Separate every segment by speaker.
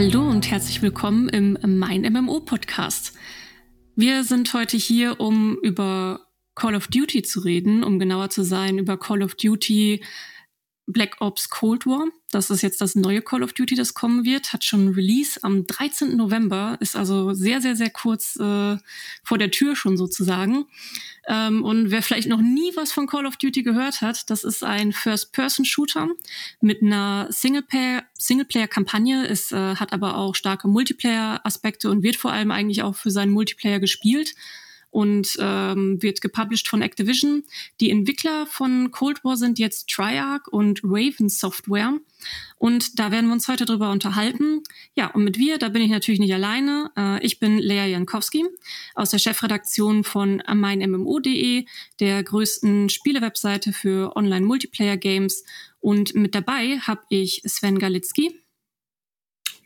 Speaker 1: Hallo und herzlich willkommen im Mein MMO Podcast. Wir sind heute hier, um über Call of Duty zu reden, um genauer zu sein, über Call of Duty Black Ops Cold War. Das ist jetzt das neue Call of Duty, das kommen wird. Hat schon Release am 13. November, ist also sehr, sehr, sehr kurz äh, vor der Tür schon sozusagen. Ähm, und wer vielleicht noch nie was von Call of Duty gehört hat, das ist ein First-Person-Shooter mit einer Singleplayer-Kampagne. es äh, hat aber auch starke Multiplayer-Aspekte und wird vor allem eigentlich auch für seinen Multiplayer gespielt und ähm, wird gepublished von Activision. Die Entwickler von Cold War sind jetzt Triarch und Raven Software. Und da werden wir uns heute drüber unterhalten. Ja, und mit wir, da bin ich natürlich nicht alleine. Äh, ich bin Lea Jankowski aus der Chefredaktion von meinmmo.de, der größten Spielewebseite für Online-Multiplayer-Games. Und mit dabei habe ich Sven Galitzki.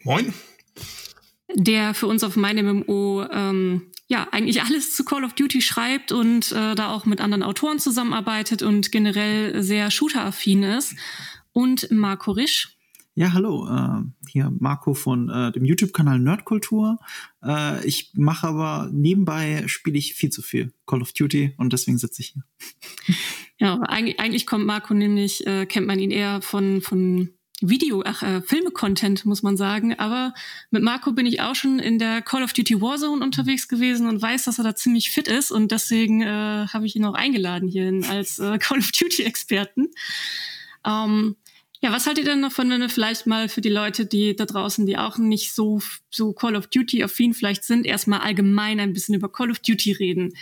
Speaker 2: Moin.
Speaker 1: Der für uns auf meinmmo ähm, ja eigentlich alles zu Call of Duty schreibt und äh, da auch mit anderen Autoren zusammenarbeitet und generell sehr shooter-affin ist. Und Marco Risch.
Speaker 3: Ja, hallo, äh, hier Marco von äh, dem YouTube-Kanal Nerdkultur. Äh, ich mache aber nebenbei spiele ich viel zu viel Call of Duty und deswegen sitze ich hier.
Speaker 1: Ja, eigentlich, eigentlich kommt Marco nämlich, äh, kennt man ihn eher von, von Video, ach, äh, Filme-Content, muss man sagen. Aber mit Marco bin ich auch schon in der Call of Duty Warzone unterwegs gewesen und weiß, dass er da ziemlich fit ist. Und deswegen äh, habe ich ihn auch eingeladen hierhin als äh, Call of Duty-Experten. Ähm, ja, was haltet ihr denn noch von, wenn wir vielleicht mal für die Leute, die da draußen, die auch nicht so, so Call of Duty-affin vielleicht sind, erstmal allgemein ein bisschen über Call of Duty reden?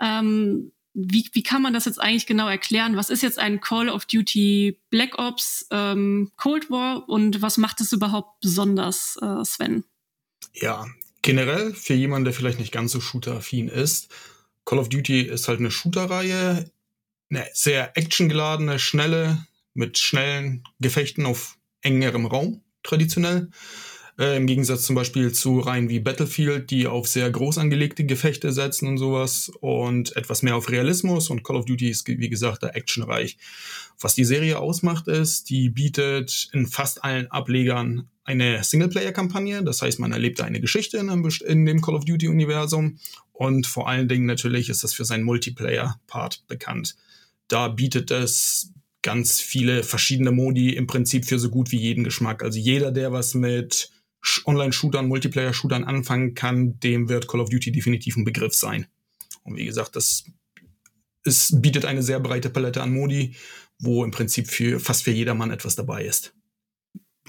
Speaker 1: Ähm, wie, wie kann man das jetzt eigentlich genau erklären? Was ist jetzt ein Call of Duty Black Ops ähm, Cold War und was macht es überhaupt besonders, äh, Sven?
Speaker 2: Ja, generell für jemanden, der vielleicht nicht ganz so shooter-affin ist, Call of Duty ist halt eine Shooter-Reihe, eine sehr actiongeladene, schnelle, mit schnellen Gefechten auf engerem Raum, traditionell. Äh, Im Gegensatz zum Beispiel zu Reihen wie Battlefield, die auf sehr groß angelegte Gefechte setzen und sowas und etwas mehr auf Realismus und Call of Duty ist, wie gesagt, da actionreich. Was die Serie ausmacht, ist, die bietet in fast allen Ablegern eine Singleplayer-Kampagne. Das heißt, man erlebt eine Geschichte in, einem, in dem Call of Duty-Universum und vor allen Dingen natürlich ist das für seinen Multiplayer-Part bekannt. Da bietet es ganz viele verschiedene Modi im Prinzip für so gut wie jeden Geschmack. Also jeder, der was mit Online-Shootern, Multiplayer-Shootern anfangen kann, dem wird Call of Duty definitiv ein Begriff sein. Und wie gesagt, das es bietet eine sehr breite Palette an Modi, wo im Prinzip für fast für jedermann etwas dabei ist.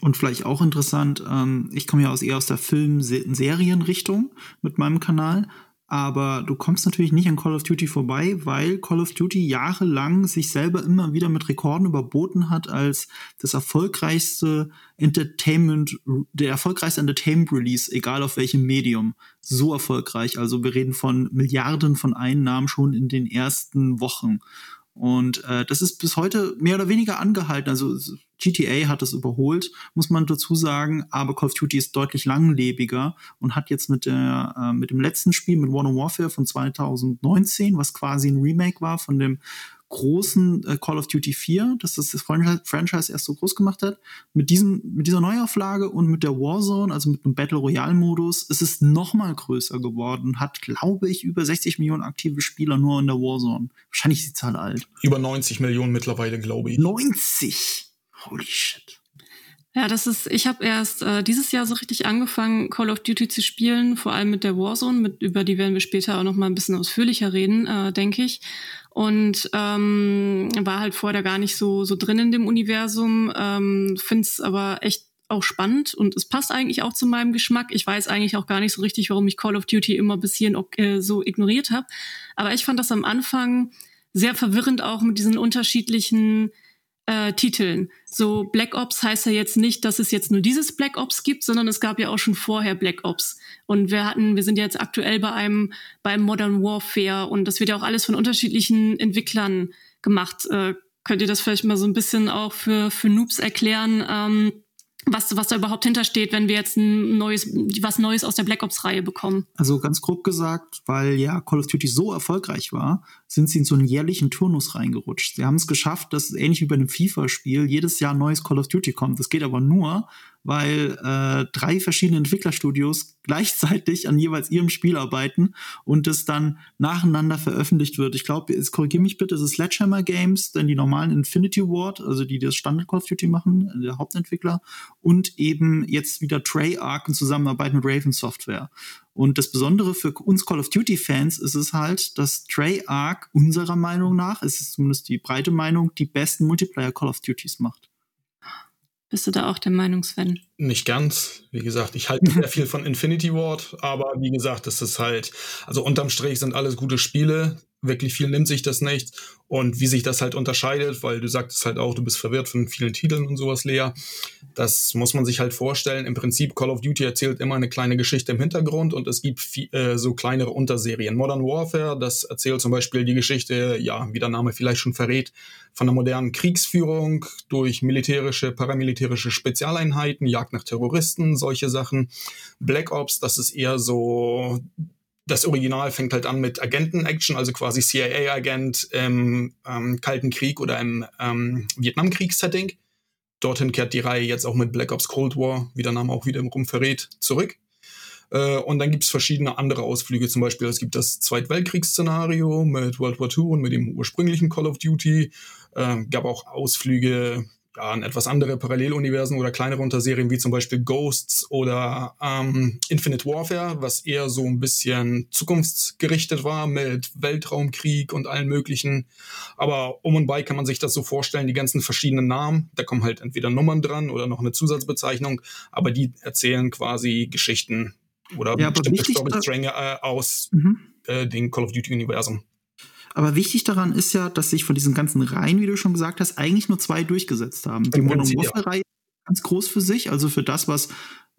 Speaker 3: Und vielleicht auch interessant, ähm, ich komme ja aus, eher aus der Film-Serien-Richtung mit meinem Kanal aber du kommst natürlich nicht an Call of Duty vorbei, weil Call of Duty jahrelang sich selber immer wieder mit Rekorden überboten hat als das erfolgreichste Entertainment, der erfolgreichste Entertainment Release, egal auf welchem Medium. So erfolgreich. Also wir reden von Milliarden von Einnahmen schon in den ersten Wochen. Und äh, das ist bis heute mehr oder weniger angehalten. Also GTA hat es überholt, muss man dazu sagen, aber Call of Duty ist deutlich langlebiger und hat jetzt mit, der, äh, mit dem letzten Spiel, mit Modern Warfare von 2019, was quasi ein Remake war von dem großen äh, Call of Duty 4, dass das das Franchise erst so groß gemacht hat. Mit, diesem, mit dieser Neuauflage und mit der Warzone, also mit einem Battle Royale-Modus, ist es noch mal größer geworden. Hat, glaube ich, über 60 Millionen aktive Spieler nur in der Warzone. Wahrscheinlich ist die Zahl alt.
Speaker 2: Über 90 Millionen mittlerweile, glaube ich.
Speaker 3: 90! Holy shit.
Speaker 1: Ja, das ist, ich habe erst äh, dieses Jahr so richtig angefangen, Call of Duty zu spielen, vor allem mit der Warzone, mit, über die werden wir später auch noch mal ein bisschen ausführlicher reden, äh, denke ich. Und ähm, war halt vorher gar nicht so, so drin in dem Universum, ähm, finde es aber echt auch spannend und es passt eigentlich auch zu meinem Geschmack. Ich weiß eigentlich auch gar nicht so richtig, warum ich Call of Duty immer bis hierhin äh, so ignoriert habe. Aber ich fand das am Anfang sehr verwirrend auch mit diesen unterschiedlichen äh, Titeln. So Black Ops heißt ja jetzt nicht, dass es jetzt nur dieses Black Ops gibt, sondern es gab ja auch schon vorher Black Ops. Und wir hatten, wir sind jetzt aktuell bei einem, beim Modern Warfare und das wird ja auch alles von unterschiedlichen Entwicklern gemacht. Äh, könnt ihr das vielleicht mal so ein bisschen auch für, für Noobs erklären? Ähm, was, was da überhaupt hintersteht, wenn wir jetzt ein neues, was Neues aus der Black Ops-Reihe bekommen.
Speaker 3: Also ganz grob gesagt, weil ja Call of Duty so erfolgreich war, sind sie in so einen jährlichen Turnus reingerutscht. Sie haben es geschafft, dass ähnlich wie bei einem FIFA-Spiel jedes Jahr neues Call of Duty kommt. Das geht aber nur, weil äh, drei verschiedene Entwicklerstudios gleichzeitig an jeweils ihrem Spiel arbeiten und es dann nacheinander veröffentlicht wird. Ich glaube, es korrigiere mich bitte, es ist Sledgehammer Games, denn die normalen Infinity Ward, also die das Standard Call of Duty machen, der Hauptentwickler, und eben jetzt wieder Treyarch in Zusammenarbeit mit Raven Software. Und das Besondere für uns Call of Duty Fans ist es halt, dass Treyarch unserer Meinung nach, es ist zumindest die breite Meinung, die besten Multiplayer Call of Duties macht.
Speaker 1: Bist du da auch der Meinung, Sven?
Speaker 2: Nicht ganz. Wie gesagt, ich halte sehr viel von Infinity Ward, aber wie gesagt, es ist halt, also unterm Strich sind alles gute Spiele wirklich viel nimmt sich das nicht. Und wie sich das halt unterscheidet, weil du sagtest halt auch, du bist verwirrt von vielen Titeln und sowas, Lea. Das muss man sich halt vorstellen. Im Prinzip, Call of Duty erzählt immer eine kleine Geschichte im Hintergrund und es gibt viel, äh, so kleinere Unterserien. Modern Warfare, das erzählt zum Beispiel die Geschichte, ja, wie der Name vielleicht schon verrät, von der modernen Kriegsführung durch militärische, paramilitärische Spezialeinheiten, Jagd nach Terroristen, solche Sachen. Black Ops, das ist eher so das Original fängt halt an mit Agenten-Action, also quasi CIA-Agent im ähm, Kalten Krieg oder im ähm, Vietnamkriegs-Setting. Dorthin kehrt die Reihe jetzt auch mit Black Ops Cold War, wie der Name auch wieder im Rum verrät, zurück. Äh, und dann gibt's verschiedene andere Ausflüge. Zum Beispiel, es gibt das Zweitweltkriegsszenario mit World War II und mit dem ursprünglichen Call of Duty. Äh, gab auch Ausflüge ja, in etwas andere Paralleluniversen oder kleinere Unterserien wie zum Beispiel Ghosts oder ähm, Infinite Warfare, was eher so ein bisschen zukunftsgerichtet war mit Weltraumkrieg und allen möglichen. Aber um und bei kann man sich das so vorstellen, die ganzen verschiedenen Namen, da kommen halt entweder Nummern dran oder noch eine Zusatzbezeichnung, aber die erzählen quasi Geschichten oder
Speaker 3: ja,
Speaker 2: bestimmte Storystränge äh, aus mhm. äh, dem Call of Duty Universum.
Speaker 3: Aber wichtig daran ist ja, dass sich von diesen ganzen Reihen, wie du schon gesagt hast, eigentlich nur zwei durchgesetzt haben. Die Modern Warfare-Reihe ganz groß für sich, also für das, was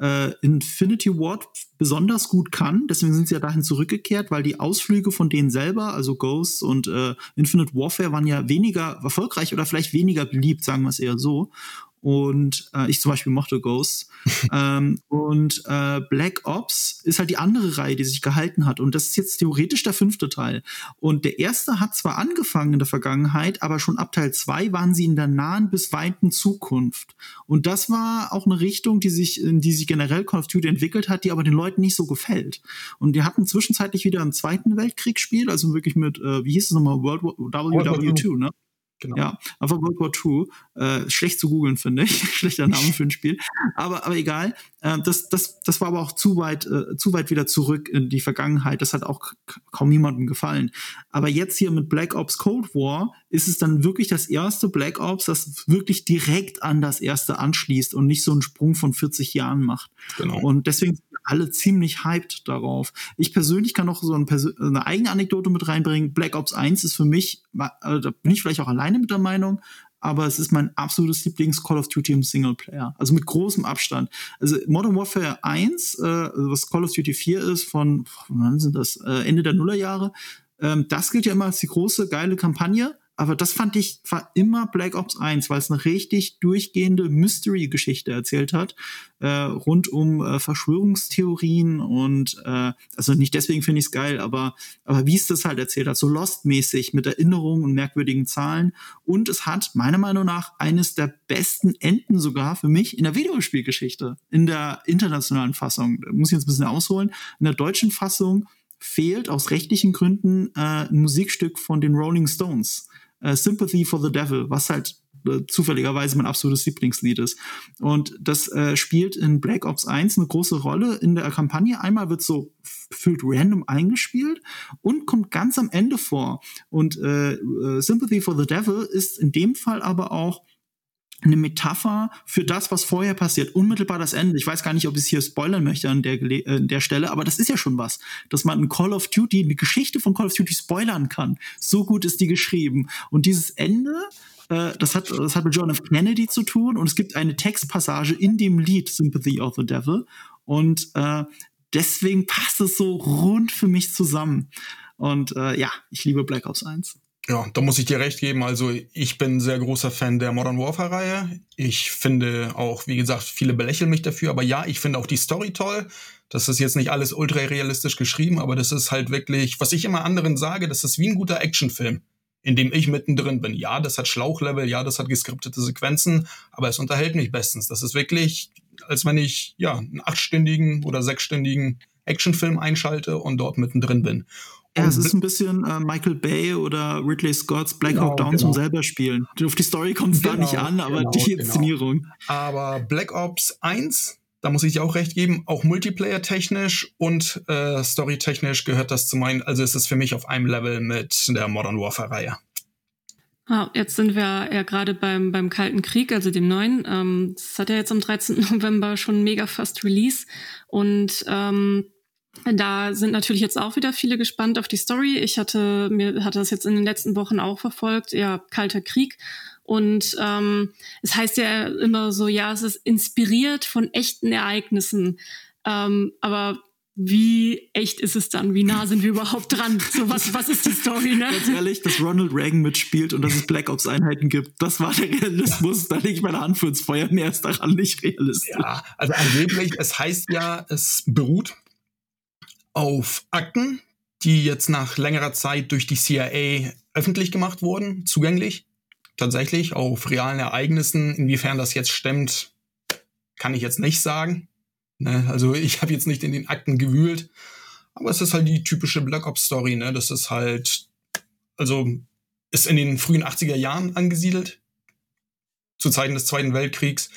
Speaker 3: äh, Infinity Ward besonders gut kann. Deswegen sind sie ja dahin zurückgekehrt, weil die Ausflüge von denen selber, also Ghosts und äh, Infinite Warfare, waren ja weniger erfolgreich oder vielleicht weniger beliebt, sagen wir es eher so und äh, ich zum Beispiel mochte Ghosts. ähm, und äh, Black Ops ist halt die andere Reihe, die sich gehalten hat. Und das ist jetzt theoretisch der fünfte Teil. Und der erste hat zwar angefangen in der Vergangenheit, aber schon ab Teil zwei waren sie in der nahen bis weiten Zukunft. Und das war auch eine Richtung, die sich, in die sich generell Call of Duty entwickelt hat, die aber den Leuten nicht so gefällt. Und wir hatten zwischenzeitlich wieder ein Zweiten Weltkriegsspiel, also wirklich mit, äh, wie hieß es nochmal, World War WW2, ne? Genau. Ja, einfach World War II. Äh, schlecht zu googeln, finde ich. Schlechter Name für ein Spiel. Aber, aber egal. Äh, das, das, das war aber auch zu weit, äh, zu weit wieder zurück in die Vergangenheit. Das hat auch kaum niemandem gefallen. Aber jetzt hier mit Black Ops Cold War ist es dann wirklich das erste Black Ops, das wirklich direkt an das erste anschließt und nicht so einen Sprung von 40 Jahren macht. Genau. Und deswegen alle ziemlich hyped darauf. Ich persönlich kann noch so ein eine eigene Anekdote mit reinbringen. Black Ops 1 ist für mich, also da bin ich vielleicht auch alleine mit der Meinung, aber es ist mein absolutes Lieblings-Call of Duty im Singleplayer. Also mit großem Abstand. Also Modern Warfare 1, äh, was Call of Duty 4 ist, von, wann sind das, äh, Ende der Nullerjahre, ähm, das gilt ja immer als die große, geile Kampagne aber das fand ich, war immer Black Ops 1, weil es eine richtig durchgehende Mystery-Geschichte erzählt hat, äh, rund um äh, Verschwörungstheorien und äh, also nicht deswegen finde ich es geil, aber, aber wie es das halt erzählt hat, so Lost-mäßig mit Erinnerungen und merkwürdigen Zahlen. Und es hat meiner Meinung nach eines der besten Enden sogar für mich in der Videospielgeschichte, in der internationalen Fassung. Da muss ich jetzt ein bisschen ausholen. In der deutschen Fassung fehlt aus rechtlichen Gründen äh, ein Musikstück von den Rolling Stones äh, Sympathy for the Devil, was halt äh, zufälligerweise mein absolutes Lieblingslied ist. Und das äh, spielt in Black Ops 1 eine große Rolle in der Kampagne. Einmal wird so gefühlt random eingespielt und kommt ganz am Ende vor. Und äh, äh Sympathy for the Devil ist in dem Fall aber auch eine Metapher für das, was vorher passiert. Unmittelbar das Ende. Ich weiß gar nicht, ob ich es hier spoilern möchte an der, äh, an der Stelle, aber das ist ja schon was, dass man ein Call of Duty, eine Geschichte von Call of Duty spoilern kann. So gut ist die geschrieben. Und dieses Ende, äh, das hat, das hat mit John F. Kennedy zu tun und es gibt eine Textpassage in dem Lied Sympathy of the Devil und äh, deswegen passt es so rund für mich zusammen. Und äh, ja, ich liebe Black Ops 1.
Speaker 2: Ja, da muss ich dir recht geben. Also ich bin sehr großer Fan der Modern Warfare-Reihe. Ich finde auch, wie gesagt, viele belächeln mich dafür, aber ja, ich finde auch die Story toll. Das ist jetzt nicht alles ultra realistisch geschrieben, aber das ist halt wirklich, was ich immer anderen sage, das ist wie ein guter Actionfilm, in dem ich mittendrin bin. Ja, das hat Schlauchlevel, ja, das hat geskriptete Sequenzen, aber es unterhält mich bestens. Das ist wirklich als wenn ich ja einen achtstündigen oder sechsstündigen Actionfilm einschalte und dort mittendrin bin.
Speaker 3: Ja, es ist ein bisschen äh, Michael Bay oder Ridley Scotts Black genau, Hawk Down genau. zum selber spielen. Auf die Story kommt es genau, da nicht an, aber genau, die genau. Inszenierung.
Speaker 2: Aber Black Ops 1, da muss ich dir auch recht geben, auch Multiplayer-technisch und äh, Story-technisch gehört das zu meinen, also ist es für mich auf einem Level mit der Modern Warfare-Reihe.
Speaker 1: Ah, jetzt sind wir ja gerade beim, beim Kalten Krieg, also dem neuen. Ähm, das hat ja jetzt am 13. November schon mega fast Release. Und ähm, da sind natürlich jetzt auch wieder viele gespannt auf die Story. Ich hatte mir hatte das jetzt in den letzten Wochen auch verfolgt. Ja, Kalter Krieg. Und ähm, es heißt ja immer so, ja, es ist inspiriert von echten Ereignissen. Ähm, aber wie echt ist es dann? Wie nah sind wir überhaupt dran? So was, was ist die Story, ne?
Speaker 3: Ganz ehrlich, dass Ronald Reagan mitspielt und dass es Black Ops Einheiten gibt, das war der Realismus. Da lege ich meine Hand für ins Feuer. Mehr ist daran nicht realistisch.
Speaker 2: Ja, also angeblich, es heißt ja, es beruht auf Akten, die jetzt nach längerer Zeit durch die CIA öffentlich gemacht wurden, zugänglich. Tatsächlich auf realen Ereignissen. Inwiefern das jetzt stimmt, kann ich jetzt nicht sagen. Ne? Also ich habe jetzt nicht in den Akten gewühlt, aber es ist halt die typische Black Ops Story. Ne? Das ist halt, also ist in den frühen 80er Jahren angesiedelt, zu Zeiten des Zweiten Weltkriegs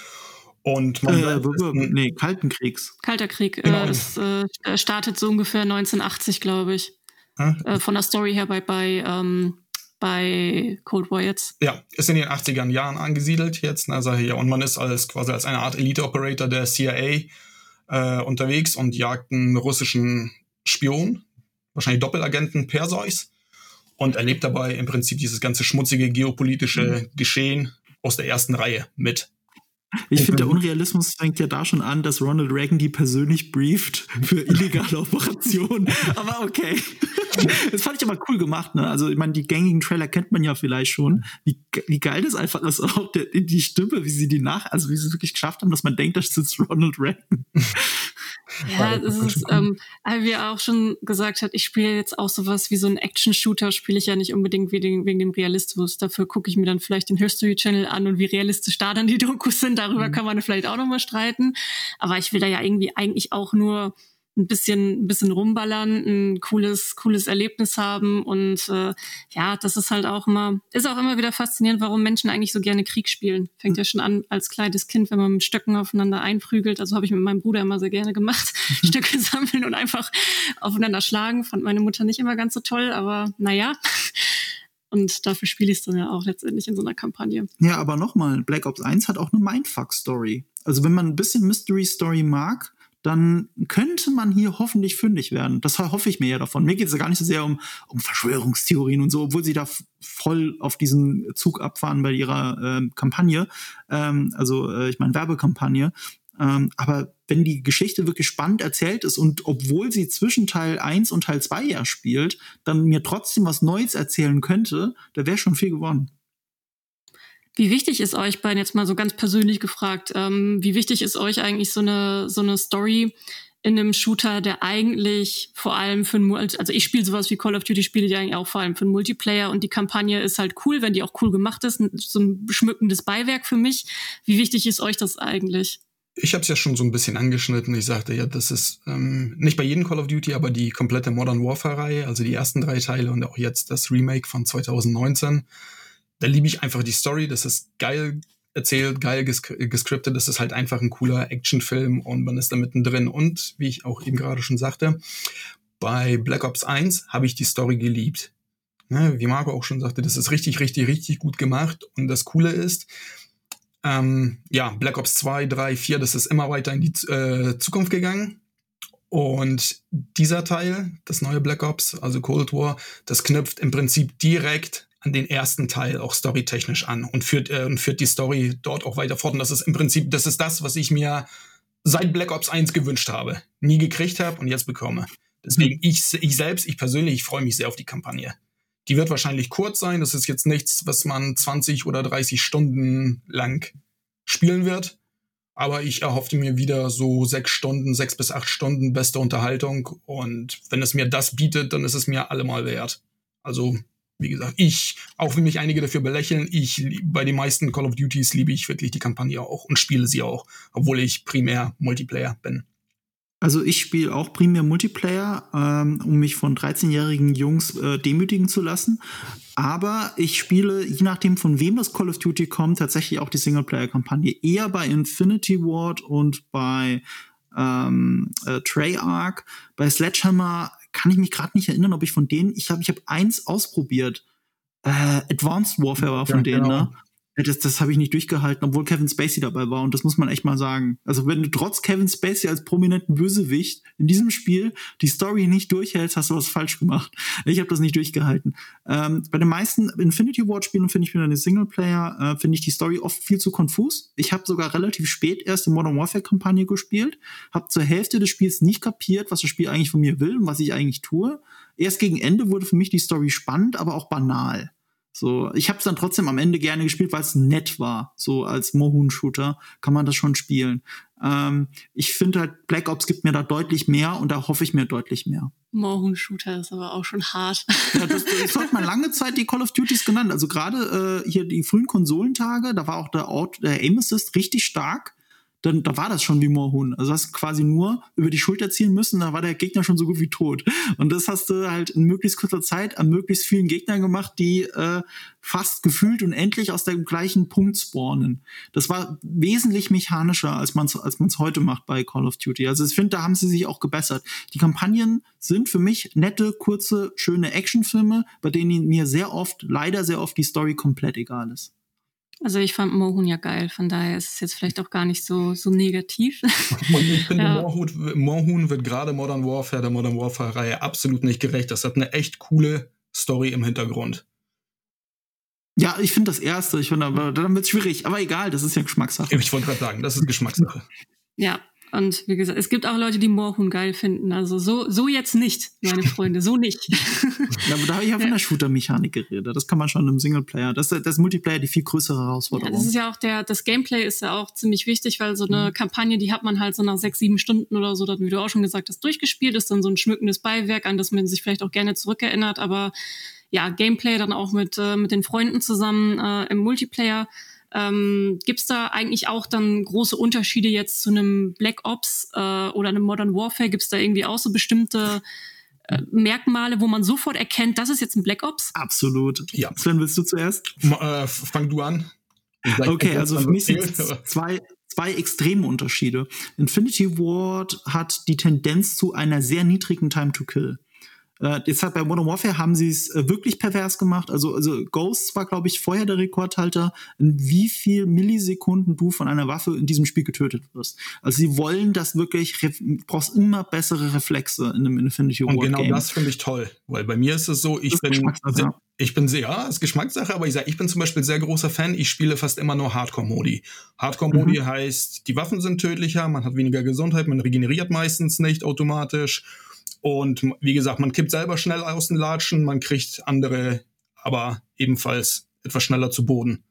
Speaker 2: und man
Speaker 3: äh, nee, Kalten Kriegs.
Speaker 1: Kalter Krieg. Äh, genau. Äh, das äh, startet so ungefähr 1980, glaube ich. Äh, von der Story her bei, bei, ähm, bei Cold War jetzt.
Speaker 2: Ja, ist in den 80er Jahren angesiedelt jetzt. Also hier, und man ist als quasi als eine Art Elite-Operator der CIA äh, unterwegs und jagt einen russischen Spion, wahrscheinlich Doppelagenten Perseus, und erlebt dabei im Prinzip dieses ganze schmutzige geopolitische mhm. Geschehen aus der ersten Reihe mit.
Speaker 3: Ich finde, der Unrealismus fängt ja da schon an, dass Ronald Reagan die persönlich brieft für illegale Operationen. aber okay. Das fand ich aber cool gemacht, ne? Also, ich meine, die gängigen Trailer kennt man ja vielleicht schon. Wie, wie geil das einfach ist, auch der, die Stimme, wie sie die nach, also wie sie es wirklich geschafft haben, dass man denkt, das ist Ronald Reagan.
Speaker 1: Ja, das ist, ähm, wie er auch schon gesagt hat, ich spiele jetzt auch sowas wie so ein Action-Shooter, spiele ich ja nicht unbedingt wegen, wegen dem Realismus. Dafür gucke ich mir dann vielleicht den History-Channel an und wie realistisch da dann die Dokus sind, darüber mhm. kann man vielleicht auch nochmal streiten. Aber ich will da ja irgendwie eigentlich auch nur ein bisschen, ein bisschen rumballern, ein cooles, cooles Erlebnis haben und äh, ja, das ist halt auch immer, ist auch immer wieder faszinierend, warum Menschen eigentlich so gerne Krieg spielen. Fängt ja schon an als kleines Kind, wenn man mit Stöcken aufeinander einprügelt. Also habe ich mit meinem Bruder immer sehr gerne gemacht, Stöcke sammeln und einfach aufeinander schlagen. Fand meine Mutter nicht immer ganz so toll, aber naja. Und dafür spiele ich es dann ja auch letztendlich in so einer Kampagne.
Speaker 3: Ja, aber nochmal, Black Ops 1 hat auch eine Mindfuck-Story. Also wenn man ein bisschen Mystery-Story mag, dann könnte man hier hoffentlich fündig werden. Das hoffe ich mir ja davon. Mir geht es ja gar nicht so sehr um, um Verschwörungstheorien und so, obwohl sie da voll auf diesen Zug abfahren bei ihrer äh, Kampagne, ähm, also äh, ich meine Werbekampagne. Ähm, aber wenn die Geschichte wirklich spannend erzählt ist und obwohl sie zwischen Teil 1 und Teil 2 ja spielt, dann mir trotzdem was Neues erzählen könnte, da wäre schon viel gewonnen.
Speaker 1: Wie wichtig ist euch beiden jetzt mal so ganz persönlich gefragt, ähm, wie wichtig ist euch eigentlich so eine, so eine Story in einem Shooter, der eigentlich vor allem für ein, also ich spiele sowas wie Call of Duty, spiele die eigentlich auch vor allem für einen Multiplayer und die Kampagne ist halt cool, wenn die auch cool gemacht ist, so ein schmückendes Beiwerk für mich. Wie wichtig ist euch das eigentlich?
Speaker 2: Ich habe es ja schon so ein bisschen angeschnitten. Ich sagte ja, das ist ähm, nicht bei jedem Call of Duty, aber die komplette Modern Warfare-Reihe, also die ersten drei Teile und auch jetzt das Remake von 2019 da liebe ich einfach die Story. Das ist geil erzählt, geil ges gescriptet. Das ist halt einfach ein cooler Actionfilm und man ist da mittendrin. Und wie ich auch eben gerade schon sagte, bei Black Ops 1 habe ich die Story geliebt. Ne, wie Marco auch schon sagte, das ist richtig, richtig, richtig gut gemacht. Und das Coole ist, ähm, ja, Black Ops 2, 3, 4, das ist immer weiter in die äh, Zukunft gegangen. Und dieser Teil, das neue Black Ops, also Cold War, das knüpft im Prinzip direkt an den ersten Teil auch storytechnisch an und führt, äh, und führt die Story dort auch weiter fort. Und das ist im Prinzip, das ist das, was ich mir seit Black Ops 1 gewünscht habe, nie gekriegt habe und jetzt bekomme. Deswegen, ich, ich selbst, ich persönlich, ich freue mich sehr auf die Kampagne. Die wird wahrscheinlich kurz sein. Das ist jetzt nichts, was man 20 oder 30 Stunden lang spielen wird. Aber ich erhoffte mir wieder so sechs Stunden, sechs bis acht Stunden beste Unterhaltung. Und wenn es mir das bietet, dann ist es mir allemal wert. Also wie gesagt, ich, auch wenn mich einige dafür belächeln, ich bei den meisten Call of Duties liebe ich wirklich die Kampagne auch und spiele sie auch, obwohl ich primär Multiplayer bin.
Speaker 3: Also ich spiele auch primär Multiplayer, ähm, um mich von 13-jährigen Jungs äh, demütigen zu lassen. Aber ich spiele, je nachdem von wem das Call of Duty kommt, tatsächlich auch die Singleplayer-Kampagne. Eher bei Infinity Ward und bei ähm, äh, Treyarch. Bei Sledgehammer kann ich mich gerade nicht erinnern, ob ich von denen, ich habe ich hab eins ausprobiert. Äh, Advanced Warfare war von ja, denen, genau. ne? Das, das habe ich nicht durchgehalten, obwohl Kevin Spacey dabei war. Und das muss man echt mal sagen. Also wenn du trotz Kevin Spacey als prominenten Bösewicht in diesem Spiel die Story nicht durchhältst, hast du was falsch gemacht. Ich habe das nicht durchgehalten. Ähm, bei den meisten Infinity Ward Spielen finde ich wieder eine Singleplayer, äh, finde ich die Story oft viel zu konfus. Ich habe sogar relativ spät erst die Modern Warfare Kampagne gespielt, habe zur Hälfte des Spiels nicht kapiert, was das Spiel eigentlich von mir will und was ich eigentlich tue. Erst gegen Ende wurde für mich die Story spannend, aber auch banal. So, ich habe es dann trotzdem am Ende gerne gespielt, weil es nett war. So als Mohun-Shooter kann man das schon spielen. Ähm, ich finde halt, Black Ops gibt mir da deutlich mehr und da hoffe ich mir deutlich mehr.
Speaker 1: Mohun-Shooter ist aber auch schon hart.
Speaker 3: Ja, das, das hat man lange Zeit die Call of Duties genannt. Also gerade äh, hier die frühen Konsolentage, da war auch der, Ort, der Aim Assist richtig stark dann da war das schon wie Moorhuhn. Also hast du quasi nur über die Schulter ziehen müssen, da war der Gegner schon so gut wie tot. Und das hast du halt in möglichst kurzer Zeit an möglichst vielen Gegnern gemacht, die äh, fast gefühlt und endlich aus dem gleichen Punkt spawnen. Das war wesentlich mechanischer, als man es als man's heute macht bei Call of Duty. Also ich finde, da haben sie sich auch gebessert. Die Kampagnen sind für mich nette, kurze, schöne Actionfilme, bei denen mir sehr oft, leider sehr oft die Story komplett egal ist.
Speaker 1: Also ich fand Mohun ja geil, von daher ist es jetzt vielleicht auch gar nicht so, so negativ.
Speaker 2: ich finde, ja. Mohun wird gerade Modern Warfare, der Modern Warfare-Reihe absolut nicht gerecht. Das hat eine echt coole Story im Hintergrund.
Speaker 3: Ja, ich finde das erste, ich finde aber dann wird es schwierig, aber egal, das ist ja Geschmackssache.
Speaker 2: Ich wollte gerade sagen, das ist Geschmackssache.
Speaker 1: Ja, und wie gesagt, es gibt auch Leute, die Moorhuhn geil finden. Also so, so jetzt nicht, meine Freunde, so nicht.
Speaker 3: ja, aber da habe ich ja von der Shooter-Mechanik geredet. Das kann man schon im Singleplayer. Das, das ist Multiplayer die viel größere Herausforderung.
Speaker 1: Ja, das ist ja auch der, das Gameplay ist ja auch ziemlich wichtig, weil so eine mhm. Kampagne, die hat man halt so nach sechs, sieben Stunden oder so, wie du auch schon gesagt hast, durchgespielt, ist dann so ein schmückendes Beiwerk, an das man sich vielleicht auch gerne zurückerinnert, aber ja, Gameplay dann auch mit, äh, mit den Freunden zusammen äh, im Multiplayer ähm, Gibt es da eigentlich auch dann große Unterschiede jetzt zu einem Black Ops äh, oder einem Modern Warfare? Gibt es da irgendwie auch so bestimmte äh, Merkmale, wo man sofort erkennt, das ist jetzt ein Black Ops?
Speaker 3: Absolut. Ja. Sven, willst du zuerst?
Speaker 2: Äh, fang du an.
Speaker 3: Okay, also für mich sind zwei, zwei extreme Unterschiede. Infinity Ward hat die Tendenz zu einer sehr niedrigen Time to Kill. Äh, deshalb bei Modern Warfare haben sie es äh, wirklich pervers gemacht. Also, also Ghost war, glaube ich, vorher der Rekordhalter, in wie viel Millisekunden du von einer Waffe in diesem Spiel getötet wirst. Also sie wollen das wirklich, du brauchst immer bessere Reflexe in einem Infinity War.
Speaker 2: Und genau Game. das finde ich toll, weil bei mir ist es so, ich bin, sehr, ich bin sehr, ja, ist Geschmackssache, aber ich sage, ich bin zum Beispiel sehr großer Fan, ich spiele fast immer nur Hardcore-Modi. Hardcore-Modi mhm. heißt, die Waffen sind tödlicher, man hat weniger Gesundheit, man regeneriert meistens nicht automatisch und wie gesagt, man kippt selber schnell aus den Latschen, man kriegt andere aber ebenfalls etwas schneller zu Boden.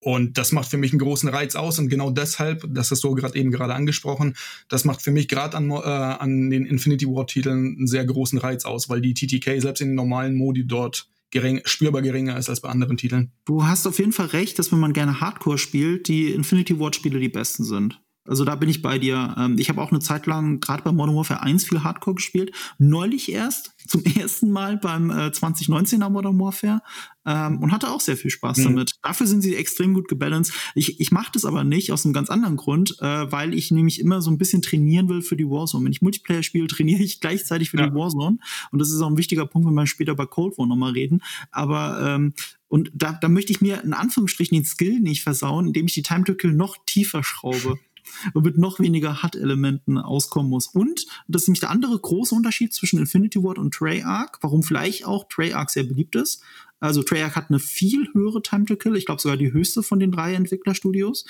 Speaker 2: Und das macht für mich einen großen Reiz aus. Und genau deshalb, das hast du gerade eben gerade angesprochen, das macht für mich gerade an, äh, an den Infinity War-Titeln einen sehr großen Reiz aus, weil die TTK selbst in den normalen Modi dort gering, spürbar geringer ist als bei anderen Titeln.
Speaker 3: Du hast auf jeden Fall recht, dass wenn man gerne Hardcore spielt, die Infinity War-Spiele die besten sind. Also da bin ich bei dir. Ähm, ich habe auch eine Zeit lang gerade bei Modern Warfare 1 viel Hardcore gespielt. Neulich erst zum ersten Mal beim äh, 2019er Modern Warfare ähm, und hatte auch sehr viel Spaß mhm. damit. Dafür sind sie extrem gut gebalanced. Ich, ich mache das aber nicht aus einem ganz anderen Grund, äh, weil ich nämlich immer so ein bisschen trainieren will für die Warzone. Wenn ich Multiplayer spiele, trainiere ich gleichzeitig für ja. die Warzone. Und das ist auch ein wichtiger Punkt, wenn wir später bei Cold War nochmal reden. Aber ähm, und da, da möchte ich mir in Anführungsstrichen den Skill nicht versauen, indem ich die Time to Kill noch tiefer schraube und mit noch weniger HUD-Elementen auskommen muss. Und das ist nämlich der andere große Unterschied zwischen Infinity Ward und Treyarch, warum vielleicht auch Treyarch sehr beliebt ist. Also Treyarch hat eine viel höhere Time to Kill, ich glaube sogar die höchste von den drei Entwicklerstudios.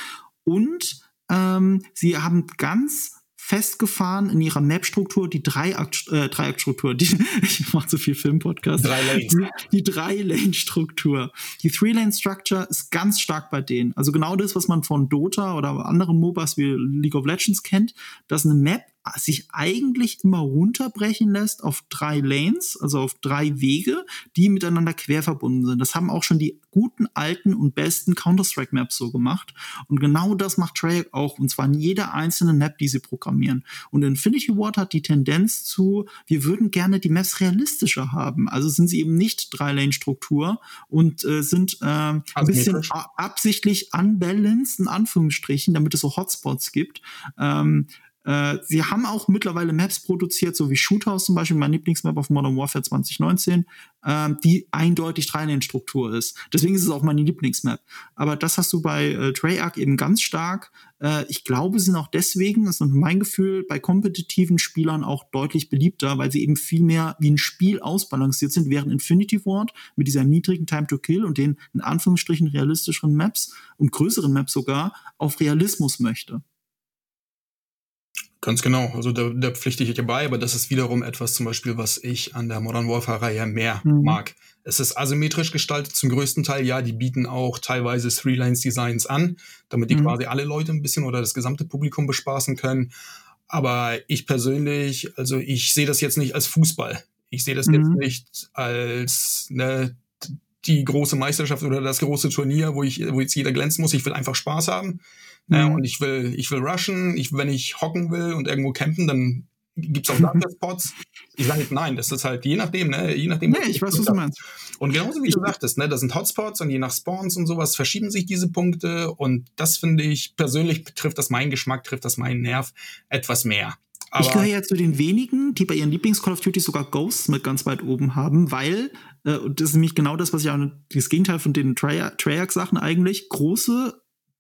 Speaker 3: Und ähm, sie haben ganz festgefahren in ihrer Map-Struktur, die Dreiakt, äh, Dreieckstruktur, die, ich mache zu viel Film-Podcast. Drei Lanes. Die, die Drei-Lane-Struktur. Die Three-Lane-Structure ist ganz stark bei denen. Also genau das, was man von Dota oder anderen MOBAs wie League of Legends kennt, dass eine Map sich eigentlich immer runterbrechen lässt auf drei Lanes, also auf drei Wege, die miteinander quer verbunden sind. Das haben auch schon die guten, alten und besten Counter-Strike-Maps so gemacht. Und genau das macht Treyarch auch, und zwar in jeder einzelnen Map, die sie programmieren. Und Infinity Ward hat die Tendenz zu, wir würden gerne die Maps realistischer haben. Also sind sie eben nicht Drei-Lane-Struktur und äh, sind äh, ein bisschen absichtlich unbalanced, in Anführungsstrichen, damit es so Hotspots gibt. Ähm, äh, sie haben auch mittlerweile Maps produziert, so wie Shoothouse zum Beispiel, mein Lieblingsmap auf Modern Warfare 2019, äh, die eindeutig Dreilinienstruktur ist. Deswegen ist es auch meine Lieblingsmap. Aber das hast du bei äh, Treyarch eben ganz stark. Äh, ich glaube, sie sind auch deswegen, das ist mein Gefühl, bei kompetitiven Spielern auch deutlich beliebter, weil sie eben viel mehr wie ein Spiel ausbalanciert sind, während Infinity Ward mit dieser niedrigen Time to Kill und den in Anführungsstrichen realistischeren Maps und größeren Maps sogar auf Realismus möchte.
Speaker 2: Ganz genau. Also da, da pflichte ich dir bei, aber das ist wiederum etwas zum Beispiel, was ich an der Modern Warfare-Reihe mehr mhm. mag. Es ist asymmetrisch gestaltet zum größten Teil. Ja, die bieten auch teilweise Three-Lines-Designs an, damit die mhm. quasi alle Leute ein bisschen oder das gesamte Publikum bespaßen können. Aber ich persönlich, also ich sehe das jetzt nicht als Fußball. Ich sehe das mhm. jetzt nicht als ne, die große Meisterschaft oder das große Turnier, wo ich, wo jetzt jeder glänzen muss. Ich will einfach Spaß haben. Mhm. Ja, und ich will, ich will rushen. Ich, wenn ich hocken will und irgendwo campen, dann gibt's auch dafür Spots. Ich sage nein, das ist halt je nachdem, ne? Je nachdem.
Speaker 3: Nee, ich weiß, was du meinst.
Speaker 2: Und genauso wie du sagtest, ne, da sind Hotspots und je nach Spawns und sowas verschieben sich diese Punkte. Und das finde ich persönlich trifft das meinen Geschmack, trifft das meinen Nerv etwas mehr.
Speaker 3: Aber ich gehöre ja zu den wenigen, die bei ihren Lieblings-Call of Duty sogar Ghosts mit ganz weit oben haben, weil, äh, das ist nämlich genau das, was ich auch, das Gegenteil von den Treyarch-Sachen eigentlich, große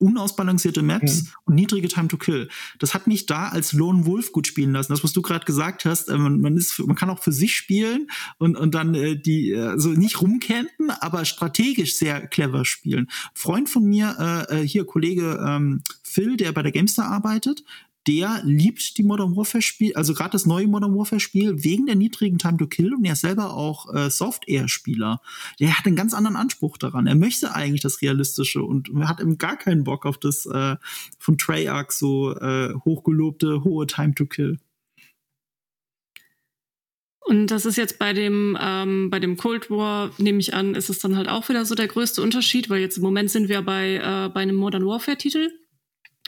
Speaker 3: unausbalancierte Maps mhm. und niedrige Time to Kill. Das hat mich da als Lone Wolf gut spielen lassen. Das, was du gerade gesagt hast, äh, man, man, ist, man kann auch für sich spielen und, und dann äh, die, äh, also nicht rumcampen, aber strategisch sehr clever spielen. Freund von mir, äh, äh hier Kollege ähm, Phil, der bei der Gamestar arbeitet, der liebt die Modern Warfare Spiel, also gerade das neue Modern Warfare Spiel wegen der niedrigen Time to Kill und er ist selber auch äh, Software Spieler. Der hat einen ganz anderen Anspruch daran. Er möchte eigentlich das realistische und hat eben gar keinen Bock auf das äh, von Treyarch so äh, hochgelobte hohe Time to Kill.
Speaker 1: Und das ist jetzt bei dem, ähm, bei dem Cold War, nehme ich an, ist es dann halt auch wieder so der größte Unterschied, weil jetzt im Moment sind wir bei, äh, bei einem Modern Warfare-Titel.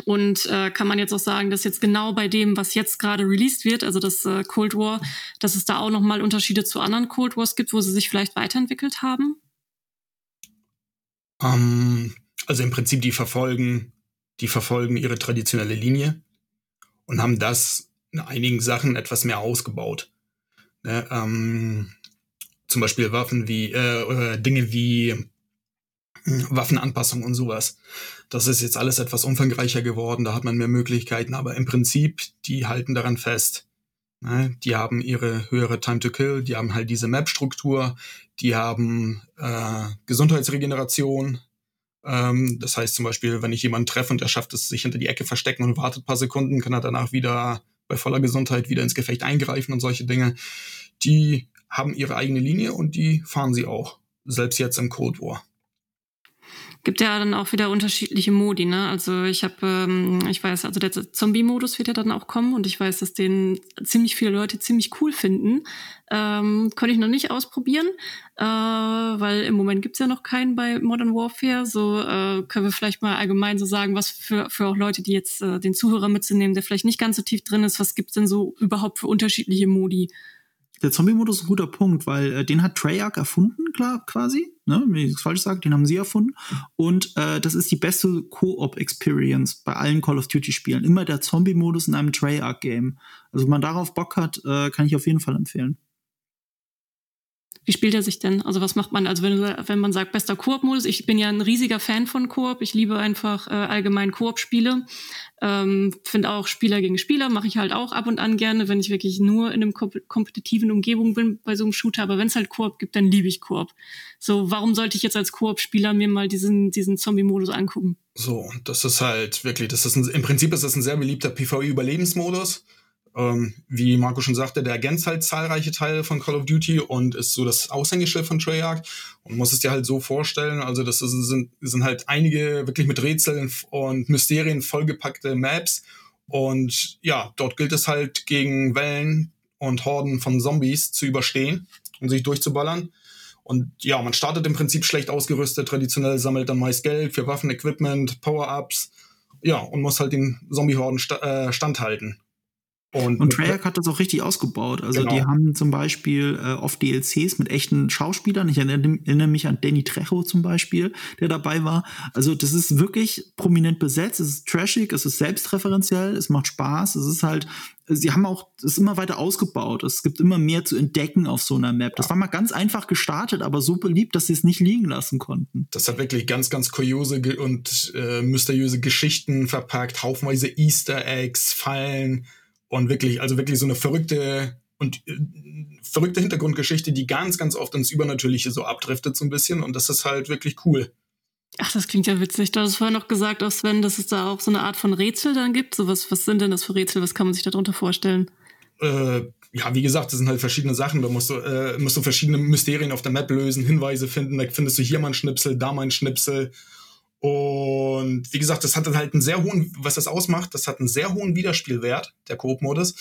Speaker 1: Und äh, kann man jetzt auch sagen, dass jetzt genau bei dem, was jetzt gerade released wird, also das äh, Cold War, dass es da auch nochmal Unterschiede zu anderen Cold Wars gibt, wo sie sich vielleicht weiterentwickelt haben?
Speaker 2: Um, ähm, also im Prinzip, die verfolgen, die verfolgen ihre traditionelle Linie und haben das in einigen Sachen etwas mehr ausgebaut. Ne, ähm, zum Beispiel Waffen wie, äh, Dinge wie Waffenanpassung und sowas. Das ist jetzt alles etwas umfangreicher geworden, da hat man mehr Möglichkeiten, aber im Prinzip, die halten daran fest. Ne? Die haben ihre höhere Time to Kill, die haben halt diese Map-Struktur, die haben äh, Gesundheitsregeneration. Ähm, das heißt zum Beispiel, wenn ich jemanden treffe und er schafft es, sich hinter die Ecke verstecken und wartet paar Sekunden, kann er danach wieder bei voller Gesundheit wieder ins Gefecht eingreifen und solche Dinge. Die haben ihre eigene Linie und die fahren sie auch. Selbst jetzt im Cold War
Speaker 1: gibt ja dann auch wieder unterschiedliche Modi, ne? Also ich habe, ähm, ich weiß, also der Zombie-Modus wird ja dann auch kommen und ich weiß, dass den ziemlich viele Leute ziemlich cool finden. Ähm, konnte ich noch nicht ausprobieren, äh, weil im Moment gibt's ja noch keinen bei Modern Warfare. So äh, können wir vielleicht mal allgemein so sagen, was für, für auch Leute, die jetzt äh, den Zuhörer mitzunehmen, der vielleicht nicht ganz so tief drin ist, was gibt's denn so überhaupt für unterschiedliche Modi?
Speaker 3: Der Zombie-Modus ist ein guter Punkt, weil äh, den hat Treyarch erfunden, klar, quasi. Ne, wenn ich das falsch sage, den haben sie erfunden. Und äh, das ist die beste Co-op-Experience bei allen Call of Duty-Spielen. Immer der Zombie-Modus in einem Treyarch-Game. Also wenn man darauf Bock hat, äh, kann ich auf jeden Fall empfehlen.
Speaker 1: Wie spielt er sich denn? Also was macht man? Also wenn, wenn man sagt, bester Koop-Modus, ich bin ja ein riesiger Fan von Koop. Ich liebe einfach äh, allgemein Koop-Spiele. Ähm, Finde auch Spieler gegen Spieler, mache ich halt auch ab und an gerne, wenn ich wirklich nur in einem kom kompetitiven Umgebung bin bei so einem Shooter. Aber wenn es halt Koop gibt, dann liebe ich Koop. So, warum sollte ich jetzt als Koop-Spieler mir mal diesen, diesen Zombie-Modus angucken?
Speaker 2: So, das ist halt wirklich, das ist ein, im Prinzip ist das ein sehr beliebter PvE-Überlebensmodus ähm, wie Marco schon sagte, der ergänzt halt zahlreiche Teile von Call of Duty und ist so das Aushängeschild von Treyarch und muss es dir halt so vorstellen, also das sind, sind halt einige wirklich mit Rätseln und Mysterien vollgepackte Maps Und ja, dort gilt es halt gegen Wellen und Horden von Zombies zu überstehen und sich durchzuballern. Und ja, man startet im Prinzip schlecht ausgerüstet, traditionell sammelt dann meist Geld für Waffen, Equipment, Power-Ups. Ja, und muss halt den Zombie-Horden sta äh, standhalten.
Speaker 3: Und, und Treyarch hat das auch richtig ausgebaut. Also genau. die haben zum Beispiel äh, oft DLCs mit echten Schauspielern. Ich erinnere, mich an Danny Trejo zum Beispiel, der dabei war. Also das ist wirklich prominent besetzt. Es ist trashig, es ist selbstreferenziell, es macht Spaß. Es ist halt, sie haben auch es immer weiter ausgebaut. Es gibt immer mehr zu entdecken auf so einer Map. Das war mal ganz einfach gestartet, aber so beliebt, dass sie es nicht liegen lassen konnten.
Speaker 2: Das hat wirklich ganz, ganz kuriose und äh, mysteriöse Geschichten verpackt, haufenweise Easter Eggs, Fallen und wirklich, also wirklich so eine verrückte und äh, verrückte Hintergrundgeschichte, die ganz, ganz oft ins Übernatürliche so abdriftet so ein bisschen. Und das ist halt wirklich cool.
Speaker 1: Ach, das klingt ja witzig. Du hast vorher noch gesagt, auch Sven, dass es da auch so eine Art von Rätsel dann gibt. So was, was sind denn das für Rätsel? Was kann man sich darunter vorstellen?
Speaker 2: Äh, ja, wie gesagt, das sind halt verschiedene Sachen. Da musst du, äh, musst du verschiedene Mysterien auf der Map lösen, Hinweise finden. Da findest du hier mal einen Schnipsel, da mal einen Schnipsel. Und wie gesagt, das hat halt einen sehr hohen, was das ausmacht, das hat einen sehr hohen Wiederspielwert, der Coop-Modus.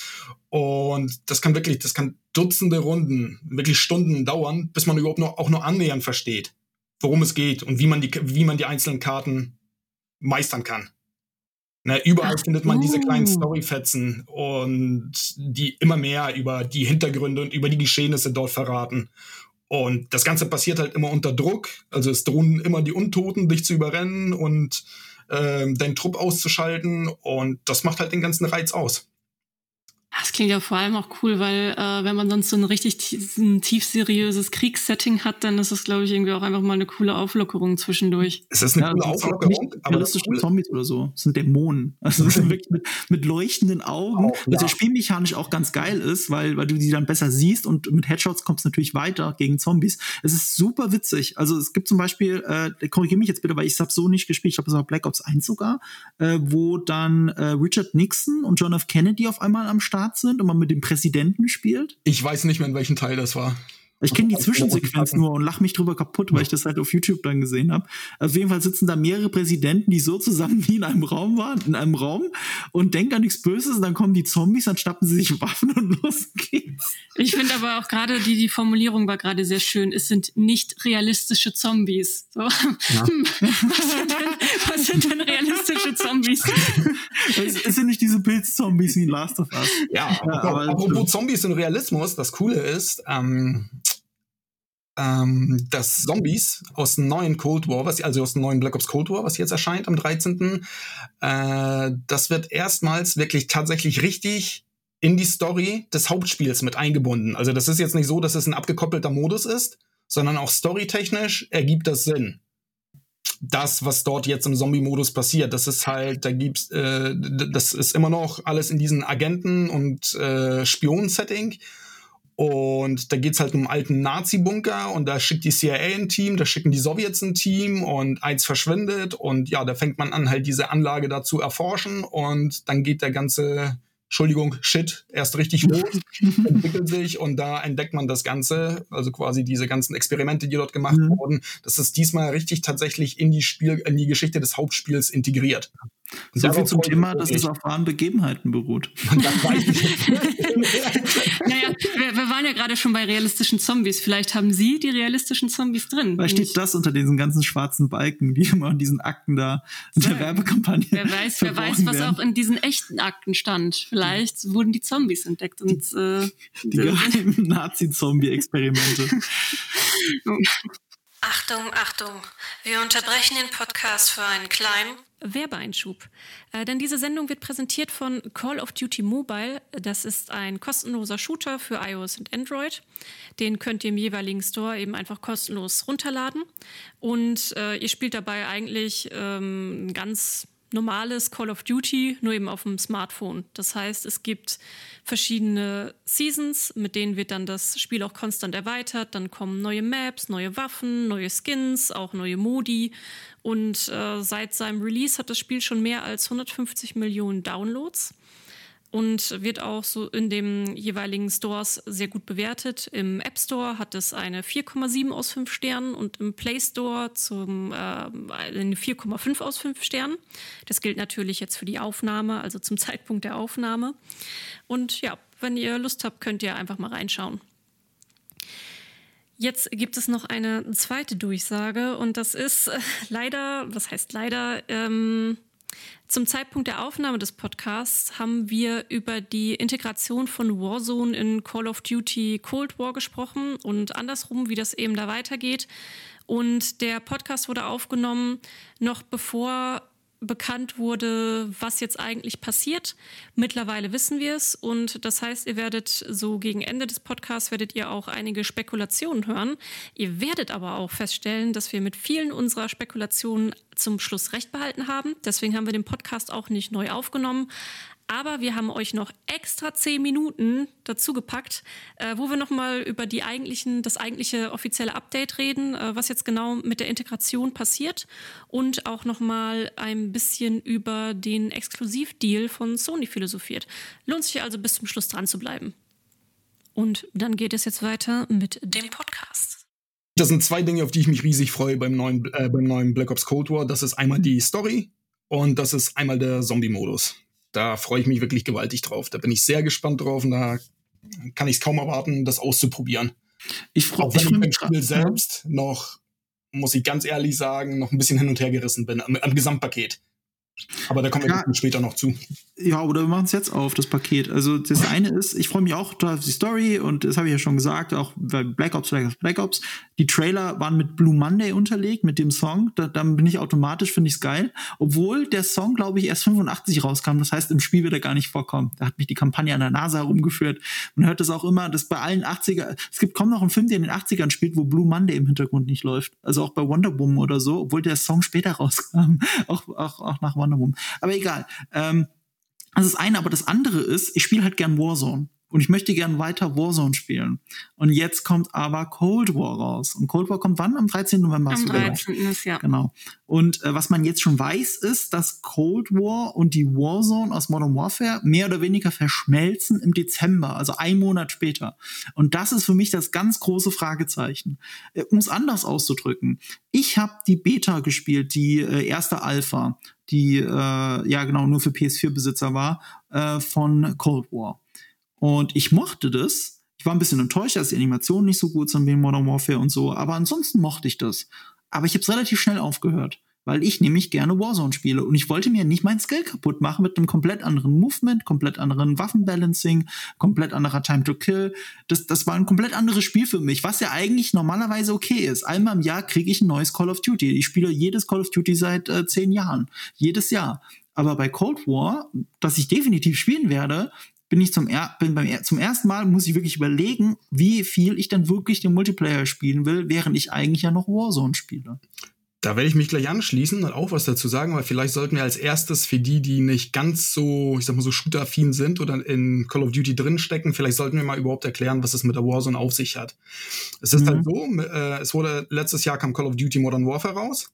Speaker 2: Und das kann wirklich, das kann Dutzende Runden, wirklich Stunden dauern, bis man überhaupt noch, auch nur annähernd versteht, worum es geht und wie man die, wie man die einzelnen Karten meistern kann. Na, überall Ach, findet man diese kleinen Storyfetzen und die immer mehr über die Hintergründe und über die Geschehnisse dort verraten. Und das Ganze passiert halt immer unter Druck. Also es drohen immer die Untoten, dich zu überrennen und äh, deinen Trupp auszuschalten. Und das macht halt den ganzen Reiz aus.
Speaker 1: Das klingt ja vor allem auch cool, weil äh, wenn man sonst so ein richtig ein tief seriöses Kriegssetting hat, dann ist das, glaube ich, irgendwie auch einfach mal eine coole Auflockerung zwischendurch.
Speaker 3: Es ist eine ja, coole Auflockerung. Nicht realistische Zombies oder so. Das sind Dämonen. Also das sind wirklich mit, mit leuchtenden Augen. Auch, ja. Was ja spielmechanisch auch ganz geil ist, weil, weil du die dann besser siehst und mit Headshots kommst du natürlich weiter gegen Zombies. Es ist super witzig. Also es gibt zum Beispiel, äh, korrigiere mich jetzt bitte, weil ich habe so nicht gespielt, ich glaube, es war Black Ops 1 sogar, äh, wo dann äh, Richard Nixon und John F. Kennedy auf einmal am Start Start sind und man mit dem Präsidenten spielt?
Speaker 2: Ich weiß nicht mehr, in welchem Teil das war.
Speaker 3: Ich kenne die Zwischensequenz nur und lach mich drüber kaputt, weil ich das halt auf YouTube dann gesehen habe. Auf jeden Fall sitzen da mehrere Präsidenten, die so zusammen wie in einem Raum waren, in einem Raum und denken an nichts Böses und dann kommen die Zombies, dann schnappen sie sich Waffen und los geht's.
Speaker 1: Ich finde aber auch gerade die, die Formulierung war gerade sehr schön. Es sind nicht realistische Zombies. So. Ja. was, sind denn, was, sind denn, realistische Zombies?
Speaker 3: Es, es sind nicht diese Pilzzombies wie Last of Us.
Speaker 2: Ja, ja aber apropos Zombies und Realismus, das Coole ist, ähm, ähm, dass Zombies aus dem neuen Cold War, was, also aus dem neuen Black Ops Cold War, was jetzt erscheint am 13., äh, das wird erstmals wirklich tatsächlich richtig in die Story des Hauptspiels mit eingebunden. Also das ist jetzt nicht so, dass es ein abgekoppelter Modus ist, sondern auch storytechnisch ergibt das Sinn. Das, was dort jetzt im Zombie-Modus passiert, das ist halt, da gibt's, äh, das ist immer noch alles in diesen Agenten- und äh, Spion-Setting. Und da geht's halt um einen alten Nazi-Bunker und da schickt die CIA ein Team, da schicken die Sowjets ein Team und eins verschwindet und ja, da fängt man an, halt diese Anlage da zu erforschen und dann geht der ganze Entschuldigung, Shit, erst richtig los, entwickelt sich und da entdeckt man das Ganze, also quasi diese ganzen Experimente, die dort gemacht mhm. wurden. Das ist diesmal richtig tatsächlich in die Spiel, in die Geschichte des Hauptspiels integriert.
Speaker 3: Und so viel zum Thema, dass es auf wahren Begebenheiten beruht.
Speaker 1: naja, wir, wir, waren ja gerade schon bei realistischen Zombies. Vielleicht haben Sie die realistischen Zombies drin.
Speaker 3: Da steht das unter diesen ganzen schwarzen Balken, die immer in diesen Akten da in der Werbekampagne.
Speaker 1: Wer weiß, wer weiß, was auch in diesen echten Akten stand. Vielleicht wurden die Zombies entdeckt und
Speaker 3: äh, die geheimen Nazi-Zombie-Experimente.
Speaker 4: Achtung, Achtung. Wir unterbrechen den Podcast für einen kleinen
Speaker 1: Werbeeinschub. Äh, denn diese Sendung wird präsentiert von Call of Duty Mobile. Das ist ein kostenloser Shooter für iOS und Android. Den könnt ihr im jeweiligen Store eben einfach kostenlos runterladen. Und äh, ihr spielt dabei eigentlich ähm, ganz normales Call of Duty, nur eben auf dem Smartphone. Das heißt, es gibt verschiedene Seasons, mit denen wird dann das Spiel auch konstant erweitert. Dann kommen neue Maps, neue Waffen, neue Skins, auch neue Modi. Und äh, seit seinem Release hat das Spiel schon mehr als 150 Millionen Downloads. Und wird auch so in den jeweiligen Stores sehr gut bewertet. Im App Store hat es eine 4,7 aus 5 Sternen und im Play Store zum, äh, eine 4,5 aus 5 Sternen. Das gilt natürlich jetzt für die Aufnahme, also zum Zeitpunkt der Aufnahme. Und ja, wenn ihr Lust habt, könnt ihr einfach mal reinschauen. Jetzt gibt es noch eine zweite Durchsage und das ist äh, leider, was heißt leider, ähm, zum Zeitpunkt der Aufnahme des Podcasts haben wir über die Integration von Warzone in Call of Duty Cold War gesprochen und andersrum, wie das eben da weitergeht. Und der Podcast wurde aufgenommen, noch bevor bekannt wurde, was jetzt eigentlich passiert. Mittlerweile wissen wir es und das heißt, ihr werdet so gegen Ende des Podcasts werdet ihr auch einige Spekulationen hören. Ihr werdet aber auch feststellen, dass wir mit vielen unserer Spekulationen zum Schluss recht behalten haben. Deswegen haben wir den Podcast auch nicht neu aufgenommen. Aber wir haben euch noch extra zehn Minuten dazu gepackt, äh, wo wir nochmal über die eigentlichen, das eigentliche offizielle Update reden, äh, was jetzt genau mit der Integration passiert und auch nochmal ein bisschen über den Exklusivdeal von Sony philosophiert. Lohnt sich also bis zum Schluss dran zu bleiben. Und dann geht es jetzt weiter mit dem Podcast.
Speaker 2: Das sind zwei Dinge, auf die ich mich riesig freue beim neuen, äh, beim neuen Black Ops Cold War. Das ist einmal die Story und das ist einmal der Zombie-Modus da freue ich mich wirklich gewaltig drauf. Da bin ich sehr gespannt drauf und da kann ich es kaum erwarten, das auszuprobieren. Ich freue mich. Auch wenn ich beim Spiel selbst noch, muss ich ganz ehrlich sagen, noch ein bisschen hin und her gerissen bin am, am Gesamtpaket. Aber da kommen wir ja, später noch zu.
Speaker 3: Ja, oder wir machen es jetzt auf, das Paket. Also das eine ist, ich freue mich auch auf die Story und das habe ich ja schon gesagt, auch bei Black Ops, Black Ops, Black Ops. Die Trailer waren mit Blue Monday unterlegt, mit dem Song. Da, dann bin ich automatisch, finde ich es geil. Obwohl der Song, glaube ich, erst 85 rauskam. Das heißt, im Spiel wird er gar nicht vorkommen. Da hat mich die Kampagne an der Nase herumgeführt. Man hört das auch immer, dass bei allen 80er, es gibt kaum noch einen Film, der in den 80ern spielt, wo Blue Monday im Hintergrund nicht läuft. Also auch bei Wonder Woman oder so, obwohl der Song später rauskam. auch, auch, auch nach Wonder Woman. Aber egal. Ähm, das ist eine, aber das andere ist, ich spiele halt gern Warzone. Und ich möchte gern weiter Warzone spielen. Und jetzt kommt aber Cold War raus. Und Cold War kommt wann? Am 13. November.
Speaker 1: Am 13. Ist, ja.
Speaker 3: Genau. Und äh, was man jetzt schon weiß, ist, dass Cold War und die Warzone aus Modern Warfare mehr oder weniger verschmelzen im Dezember, also ein Monat später. Und das ist für mich das ganz große Fragezeichen. Äh, um es anders auszudrücken. Ich habe die Beta gespielt, die äh, erste Alpha, die äh, ja genau nur für PS4-Besitzer war, äh, von Cold War. Und ich mochte das. Ich war ein bisschen enttäuscht, dass die Animationen nicht so gut sind wie Modern Warfare und so, aber ansonsten mochte ich das. Aber ich habe es relativ schnell aufgehört, weil ich nämlich gerne Warzone spiele und ich wollte mir nicht mein Skill kaputt machen mit einem komplett anderen Movement, komplett anderen Waffenbalancing, komplett anderer Time to Kill. Das, das war ein komplett anderes Spiel für mich, was ja eigentlich normalerweise okay ist. Einmal im Jahr kriege ich ein neues Call of Duty. Ich spiele jedes Call of Duty seit äh, zehn Jahren, jedes Jahr. Aber bei Cold War, das ich definitiv spielen werde, bin ich zum, er bin beim, zum ersten Mal, muss ich wirklich überlegen, wie viel ich dann wirklich den Multiplayer spielen will, während ich eigentlich ja noch Warzone spiele.
Speaker 2: Da werde ich mich gleich anschließen und auch was dazu sagen, weil vielleicht sollten wir als erstes für die, die nicht ganz so, ich sag mal so shooter-affin sind oder in Call of Duty drinstecken, vielleicht sollten wir mal überhaupt erklären, was es mit der Warzone auf sich hat. Es ist halt mhm. halt so, äh, es wurde letztes Jahr kam Call of Duty Modern Warfare raus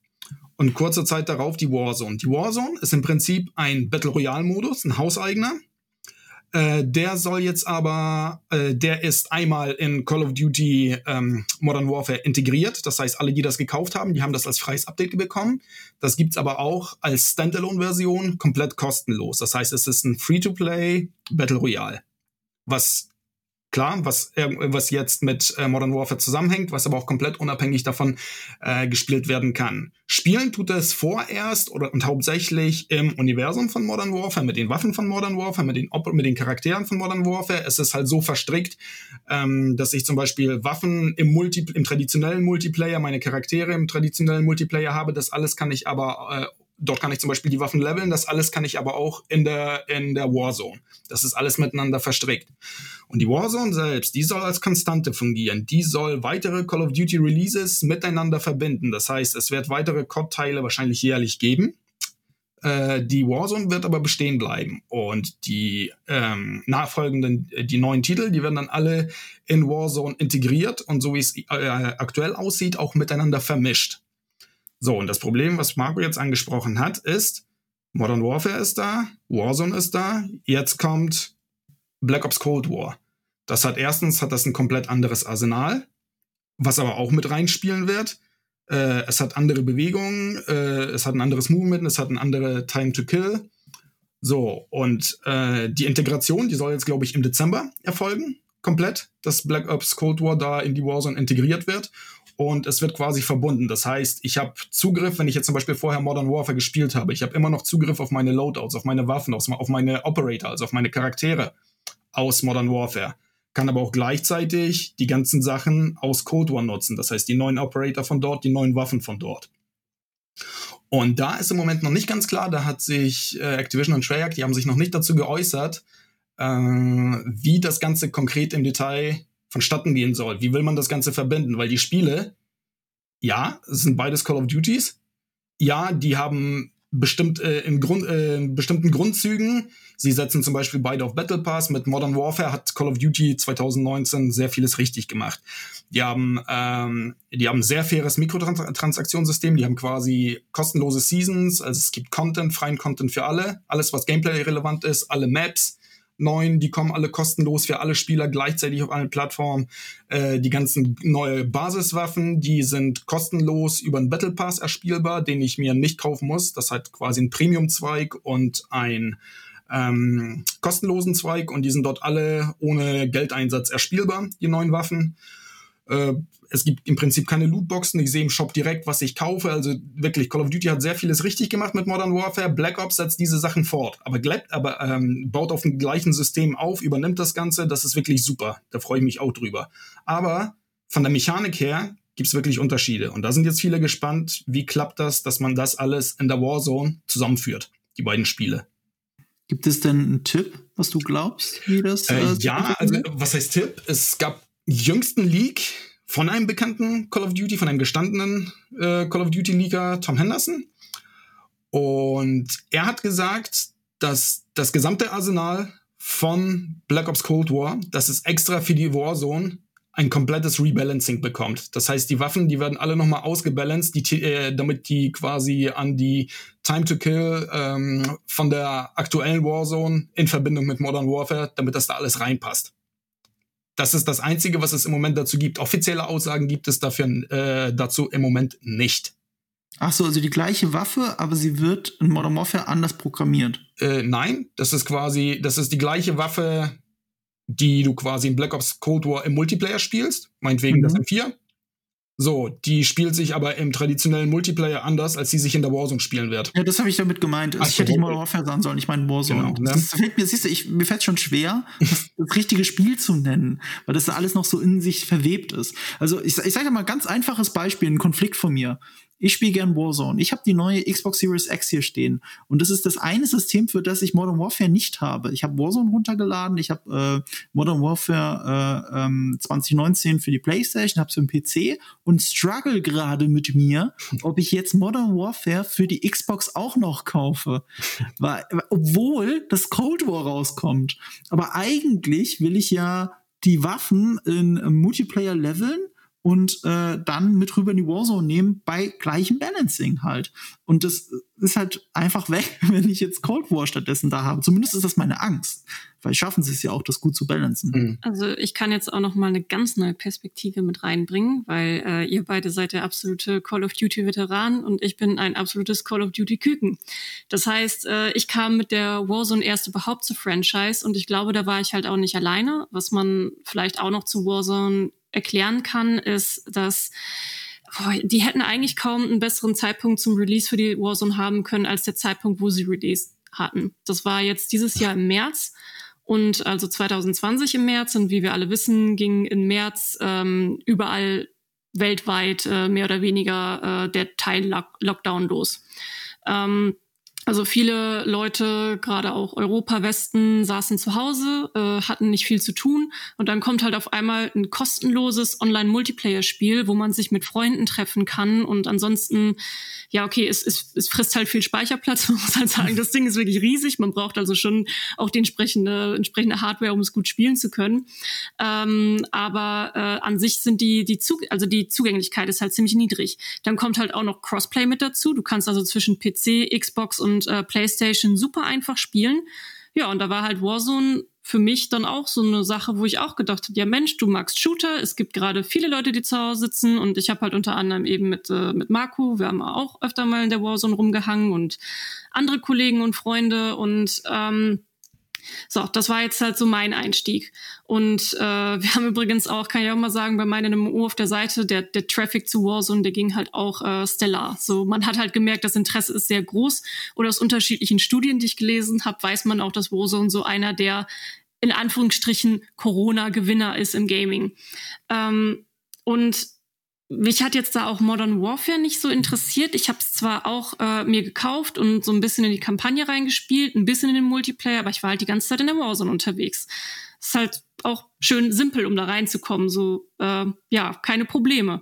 Speaker 2: und kurze Zeit darauf die Warzone. Die Warzone ist im Prinzip ein Battle Royale Modus, ein hauseigener äh, der soll jetzt aber, äh, der ist einmal in Call of Duty ähm, Modern Warfare integriert. Das heißt, alle, die das gekauft haben, die haben das als freies Update bekommen. Das gibt's aber auch als Standalone-Version komplett kostenlos. Das heißt, es ist ein Free-to-Play Battle Royale. Was klar, was, was jetzt mit äh, Modern Warfare zusammenhängt, was aber auch komplett unabhängig davon äh, gespielt werden kann. Spielen tut es vorerst oder und hauptsächlich im Universum von Modern Warfare, mit den Waffen von Modern Warfare, mit den, mit den Charakteren von Modern Warfare. Es ist halt so verstrickt, ähm, dass ich zum Beispiel Waffen im, Multi im traditionellen Multiplayer, meine Charaktere im traditionellen Multiplayer habe. Das alles kann ich aber äh, Dort kann ich zum Beispiel die Waffen leveln. Das alles kann ich aber auch in der, in der Warzone. Das ist alles miteinander verstrickt. Und die Warzone selbst, die soll als Konstante fungieren. Die soll weitere Call of Duty Releases miteinander verbinden. Das heißt, es wird weitere COD-Teile wahrscheinlich jährlich geben. Äh, die Warzone wird aber bestehen bleiben. Und die ähm, nachfolgenden, äh, die neuen Titel, die werden dann alle in Warzone integriert und so wie es äh, aktuell aussieht, auch miteinander vermischt. So, und das Problem, was Marco jetzt angesprochen hat, ist, Modern Warfare ist da, Warzone ist da, jetzt kommt Black Ops Cold War. Das hat erstens hat das ein komplett anderes Arsenal, was aber auch mit reinspielen wird. Äh, es hat andere Bewegungen, äh, es hat ein anderes Movement, es hat eine andere Time to Kill. So, und äh, die Integration, die soll jetzt, glaube ich, im Dezember erfolgen, komplett, dass Black Ops Cold War da in die Warzone integriert wird. Und es wird quasi verbunden. Das heißt, ich habe Zugriff, wenn ich jetzt zum Beispiel vorher Modern Warfare gespielt habe, ich habe immer noch Zugriff auf meine Loadouts, auf meine Waffen, auf meine Operator, also auf meine Charaktere aus Modern Warfare. Kann aber auch gleichzeitig die ganzen Sachen aus Cold War nutzen. Das heißt, die neuen Operator von dort, die neuen Waffen von dort. Und da ist im Moment noch nicht ganz klar, da hat sich äh, Activision und Treyarch, die haben sich noch nicht dazu geäußert, äh, wie das Ganze konkret im Detail vonstatten gehen soll. Wie will man das Ganze verbinden? Weil die Spiele, ja, es sind beides Call of Duties. Ja, die haben bestimmt äh, in, Grund, äh, in bestimmten Grundzügen. Sie setzen zum Beispiel beide auf Battle Pass. Mit Modern Warfare hat Call of Duty 2019 sehr vieles richtig gemacht. Die haben, ähm, die haben ein sehr faires Mikrotransaktionssystem. Die haben quasi kostenlose Seasons. Also es gibt Content, freien Content für alle. Alles, was Gameplay relevant ist, alle Maps neuen, die kommen alle kostenlos für alle Spieler gleichzeitig auf allen Plattformen. Äh, die ganzen neue Basiswaffen, die sind kostenlos über einen Battle Pass erspielbar, den ich mir nicht kaufen muss. Das hat quasi einen Premium-Zweig und ein ähm, kostenlosen Zweig und die sind dort alle ohne Geldeinsatz erspielbar, die neuen Waffen. Äh, es gibt im Prinzip keine Lootboxen. Ich sehe im Shop direkt, was ich kaufe. Also wirklich, Call of Duty hat sehr vieles richtig gemacht mit Modern Warfare. Black Ops setzt diese Sachen fort, aber, aber ähm, baut auf dem gleichen System auf, übernimmt das Ganze. Das ist wirklich super. Da freue ich mich auch drüber. Aber von der Mechanik her gibt es wirklich Unterschiede. Und da sind jetzt viele gespannt, wie klappt das, dass man das alles in der Warzone zusammenführt, die beiden Spiele.
Speaker 3: Gibt es denn einen Tipp, was du glaubst, wie das?
Speaker 2: Äh, äh ja, also was heißt Tipp? Es gab jüngsten Leak von einem bekannten Call of Duty, von einem gestandenen äh, Call of Duty-Leaker, Tom Henderson. Und er hat gesagt, dass das gesamte Arsenal von Black Ops Cold War, dass es extra für die Warzone ein komplettes Rebalancing bekommt. Das heißt, die Waffen, die werden alle nochmal ausgebalanced, die, äh, damit die quasi an die Time to Kill ähm, von der aktuellen Warzone in Verbindung mit Modern Warfare, damit das da alles reinpasst. Das ist das Einzige, was es im Moment dazu gibt. Offizielle Aussagen gibt es dafür, äh, dazu im Moment nicht.
Speaker 3: Ach so, also die gleiche Waffe, aber sie wird in Modern Warfare anders programmiert.
Speaker 2: Äh, nein, das ist quasi, das ist die gleiche Waffe, die du quasi in Black Ops Cold War im Multiplayer spielst. Meinetwegen mhm. das M4. So, die spielt sich aber im traditionellen Multiplayer anders, als sie sich in der Warzone spielen wird.
Speaker 3: Ja, das habe ich damit gemeint. Also ich hätte mal Warfare sagen sollen, ich meine Warzone. Genau, ne? Das fällt mir, siehst du, ich, mir fällt schon schwer, das, das, richtige Spiel zu nennen, weil das alles noch so in sich verwebt ist. Also ich, ich sage mal ganz einfaches Beispiel, ein Konflikt von mir. Ich spiele gern Warzone. Ich habe die neue Xbox Series X hier stehen. Und das ist das eine System, für das ich Modern Warfare nicht habe. Ich habe Warzone runtergeladen, ich habe äh, Modern Warfare äh, ähm, 2019 für die Playstation, habe es für den PC und struggle gerade mit mir, ob ich jetzt Modern Warfare für die Xbox auch noch kaufe. Weil, obwohl das Cold War rauskommt. Aber eigentlich will ich ja die Waffen in Multiplayer leveln und äh, dann mit rüber in die Warzone nehmen bei gleichem Balancing halt. Und das ist halt einfach weg, wenn ich jetzt Cold War stattdessen da habe. Zumindest ist das meine Angst. Weil schaffen sie es ja auch, das gut zu balancen.
Speaker 1: Mhm. Also ich kann jetzt auch noch mal eine ganz neue Perspektive mit reinbringen, weil äh, ihr beide seid der absolute Call of Duty Veteran und ich bin ein absolutes Call of Duty Küken. Das heißt, äh, ich kam mit der Warzone erst überhaupt zu Franchise und ich glaube, da war ich halt auch nicht alleine. Was man vielleicht auch noch zu Warzone erklären kann, ist, dass boah, die hätten eigentlich kaum einen besseren Zeitpunkt zum Release für die Warzone haben können als der Zeitpunkt, wo sie Release hatten. Das war jetzt dieses Jahr im März und also 2020 im März und wie wir alle wissen, ging im März ähm, überall weltweit äh, mehr oder weniger äh, der Teil-Lockdown los. Ähm, also viele Leute, gerade auch Europa-Westen, saßen zu Hause, äh, hatten nicht viel zu tun. Und dann kommt halt auf einmal ein kostenloses Online-Multiplayer-Spiel, wo man sich mit Freunden treffen kann. Und ansonsten, ja okay, es, es, es frisst halt viel Speicherplatz, man muss halt sagen, das Ding ist wirklich riesig, man braucht also schon auch die entsprechende, entsprechende Hardware, um es gut spielen zu können. Ähm, aber äh, an sich sind die, die Zug also die Zugänglichkeit ist halt ziemlich niedrig. Dann kommt halt auch noch Crossplay mit dazu, du kannst also zwischen PC, Xbox und äh, PlayStation super einfach spielen. Ja, und da war halt Warzone für mich dann auch so eine Sache, wo ich auch gedacht habe, ja Mensch, du magst Shooter, es gibt gerade viele Leute, die zu Hause sitzen. Und ich habe halt unter anderem eben mit, äh, mit Marco, wir haben auch öfter mal in der Warzone rumgehangen und andere Kollegen und Freunde. Und ähm, so, das war jetzt halt so mein Einstieg. Und äh, wir haben übrigens auch, kann ich auch mal sagen, bei meinem MMO auf der Seite, der, der Traffic zu Warzone, der ging halt auch äh, stellar. So, man hat halt gemerkt, das Interesse ist sehr groß. Oder aus unterschiedlichen Studien, die ich gelesen habe, weiß man auch, dass Warzone so einer der in Anführungsstrichen Corona-Gewinner ist im Gaming. Ähm, und mich hat jetzt da auch Modern Warfare nicht so interessiert. Ich habe es zwar auch äh, mir gekauft und so ein bisschen in die Kampagne reingespielt, ein bisschen in den Multiplayer, aber ich war halt die ganze Zeit in der Warzone unterwegs. Ist halt auch schön simpel, um da reinzukommen. So, äh, ja, keine Probleme.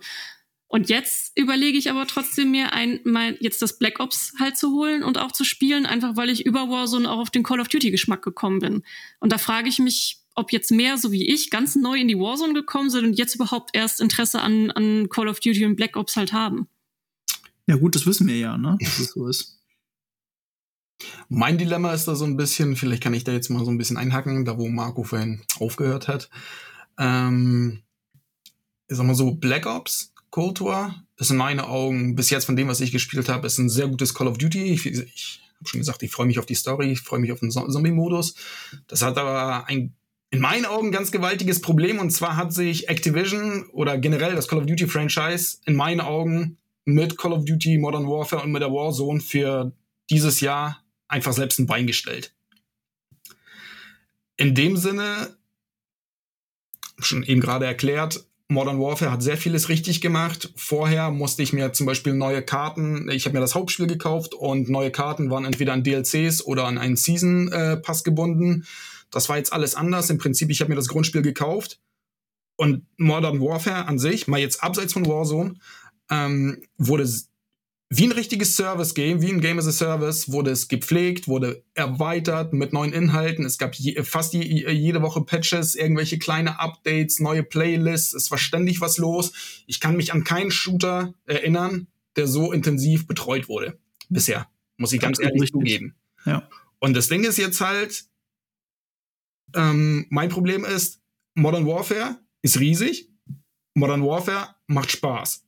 Speaker 1: Und jetzt überlege ich aber trotzdem mir ein, mein, jetzt das Black Ops halt zu holen und auch zu spielen, einfach weil ich über Warzone auch auf den Call of Duty Geschmack gekommen bin. Und da frage ich mich, ob jetzt mehr, so wie ich, ganz neu in die Warzone gekommen sind und jetzt überhaupt erst Interesse an, an Call of Duty und Black Ops halt haben.
Speaker 3: Ja, gut, das wissen wir ja, ne? Dass es so ist.
Speaker 2: Mein Dilemma ist da so ein bisschen, vielleicht kann ich da jetzt mal so ein bisschen einhacken, da wo Marco vorhin aufgehört hat. Ähm, ich sag mal so, Black Ops Cold War ist in meinen Augen, bis jetzt von dem, was ich gespielt habe, ist ein sehr gutes Call of Duty. Ich, ich habe schon gesagt, ich freue mich auf die Story, ich freue mich auf den Zombie-Modus. Das hat aber ein in meinen Augen ganz gewaltiges Problem und zwar hat sich Activision oder generell das Call of Duty Franchise in meinen Augen mit Call of Duty Modern Warfare und mit der Warzone für dieses Jahr einfach selbst ein Bein gestellt. In dem Sinne, schon eben gerade erklärt, Modern Warfare hat sehr vieles richtig gemacht. Vorher musste ich mir zum Beispiel neue Karten, ich habe mir das Hauptspiel gekauft und neue Karten waren entweder an DLCs oder an einen Season äh, Pass gebunden. Das war jetzt alles anders. Im Prinzip, ich habe mir das Grundspiel gekauft und Modern Warfare an sich, mal jetzt abseits von Warzone, ähm, wurde wie ein richtiges Service-Game, wie ein Game as a Service, wurde es gepflegt, wurde erweitert mit neuen Inhalten. Es gab je, fast je, jede Woche Patches, irgendwelche kleine Updates, neue Playlists. Es war ständig was los. Ich kann mich an keinen Shooter erinnern, der so intensiv betreut wurde. Bisher. Muss ich ganz Absolut ehrlich zugeben.
Speaker 3: Ja.
Speaker 2: Und das Ding ist jetzt halt, ähm, mein Problem ist, Modern Warfare ist riesig. Modern Warfare macht Spaß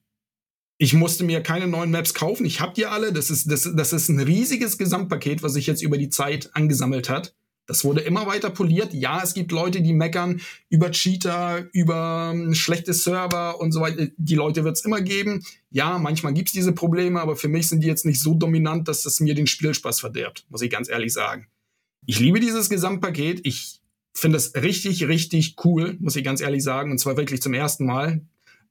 Speaker 2: ich musste mir keine neuen Maps kaufen. Ich habe die alle. Das ist, das, das ist ein riesiges Gesamtpaket, was sich jetzt über die Zeit angesammelt hat. Das wurde immer weiter poliert. Ja, es gibt Leute, die meckern über Cheater, über um, ähm, schlechte Server und so weiter. Die Leute wird es immer geben. Ja, manchmal gibt es diese Probleme, aber für mich sind die jetzt nicht so dominant, dass das mir den Spielspaß verderbt, muss ich ganz ehrlich sagen. Ich liebe dieses Gesamtpaket. Ich finde es richtig, richtig cool, muss ich ganz ehrlich sagen. Und zwar wirklich zum ersten Mal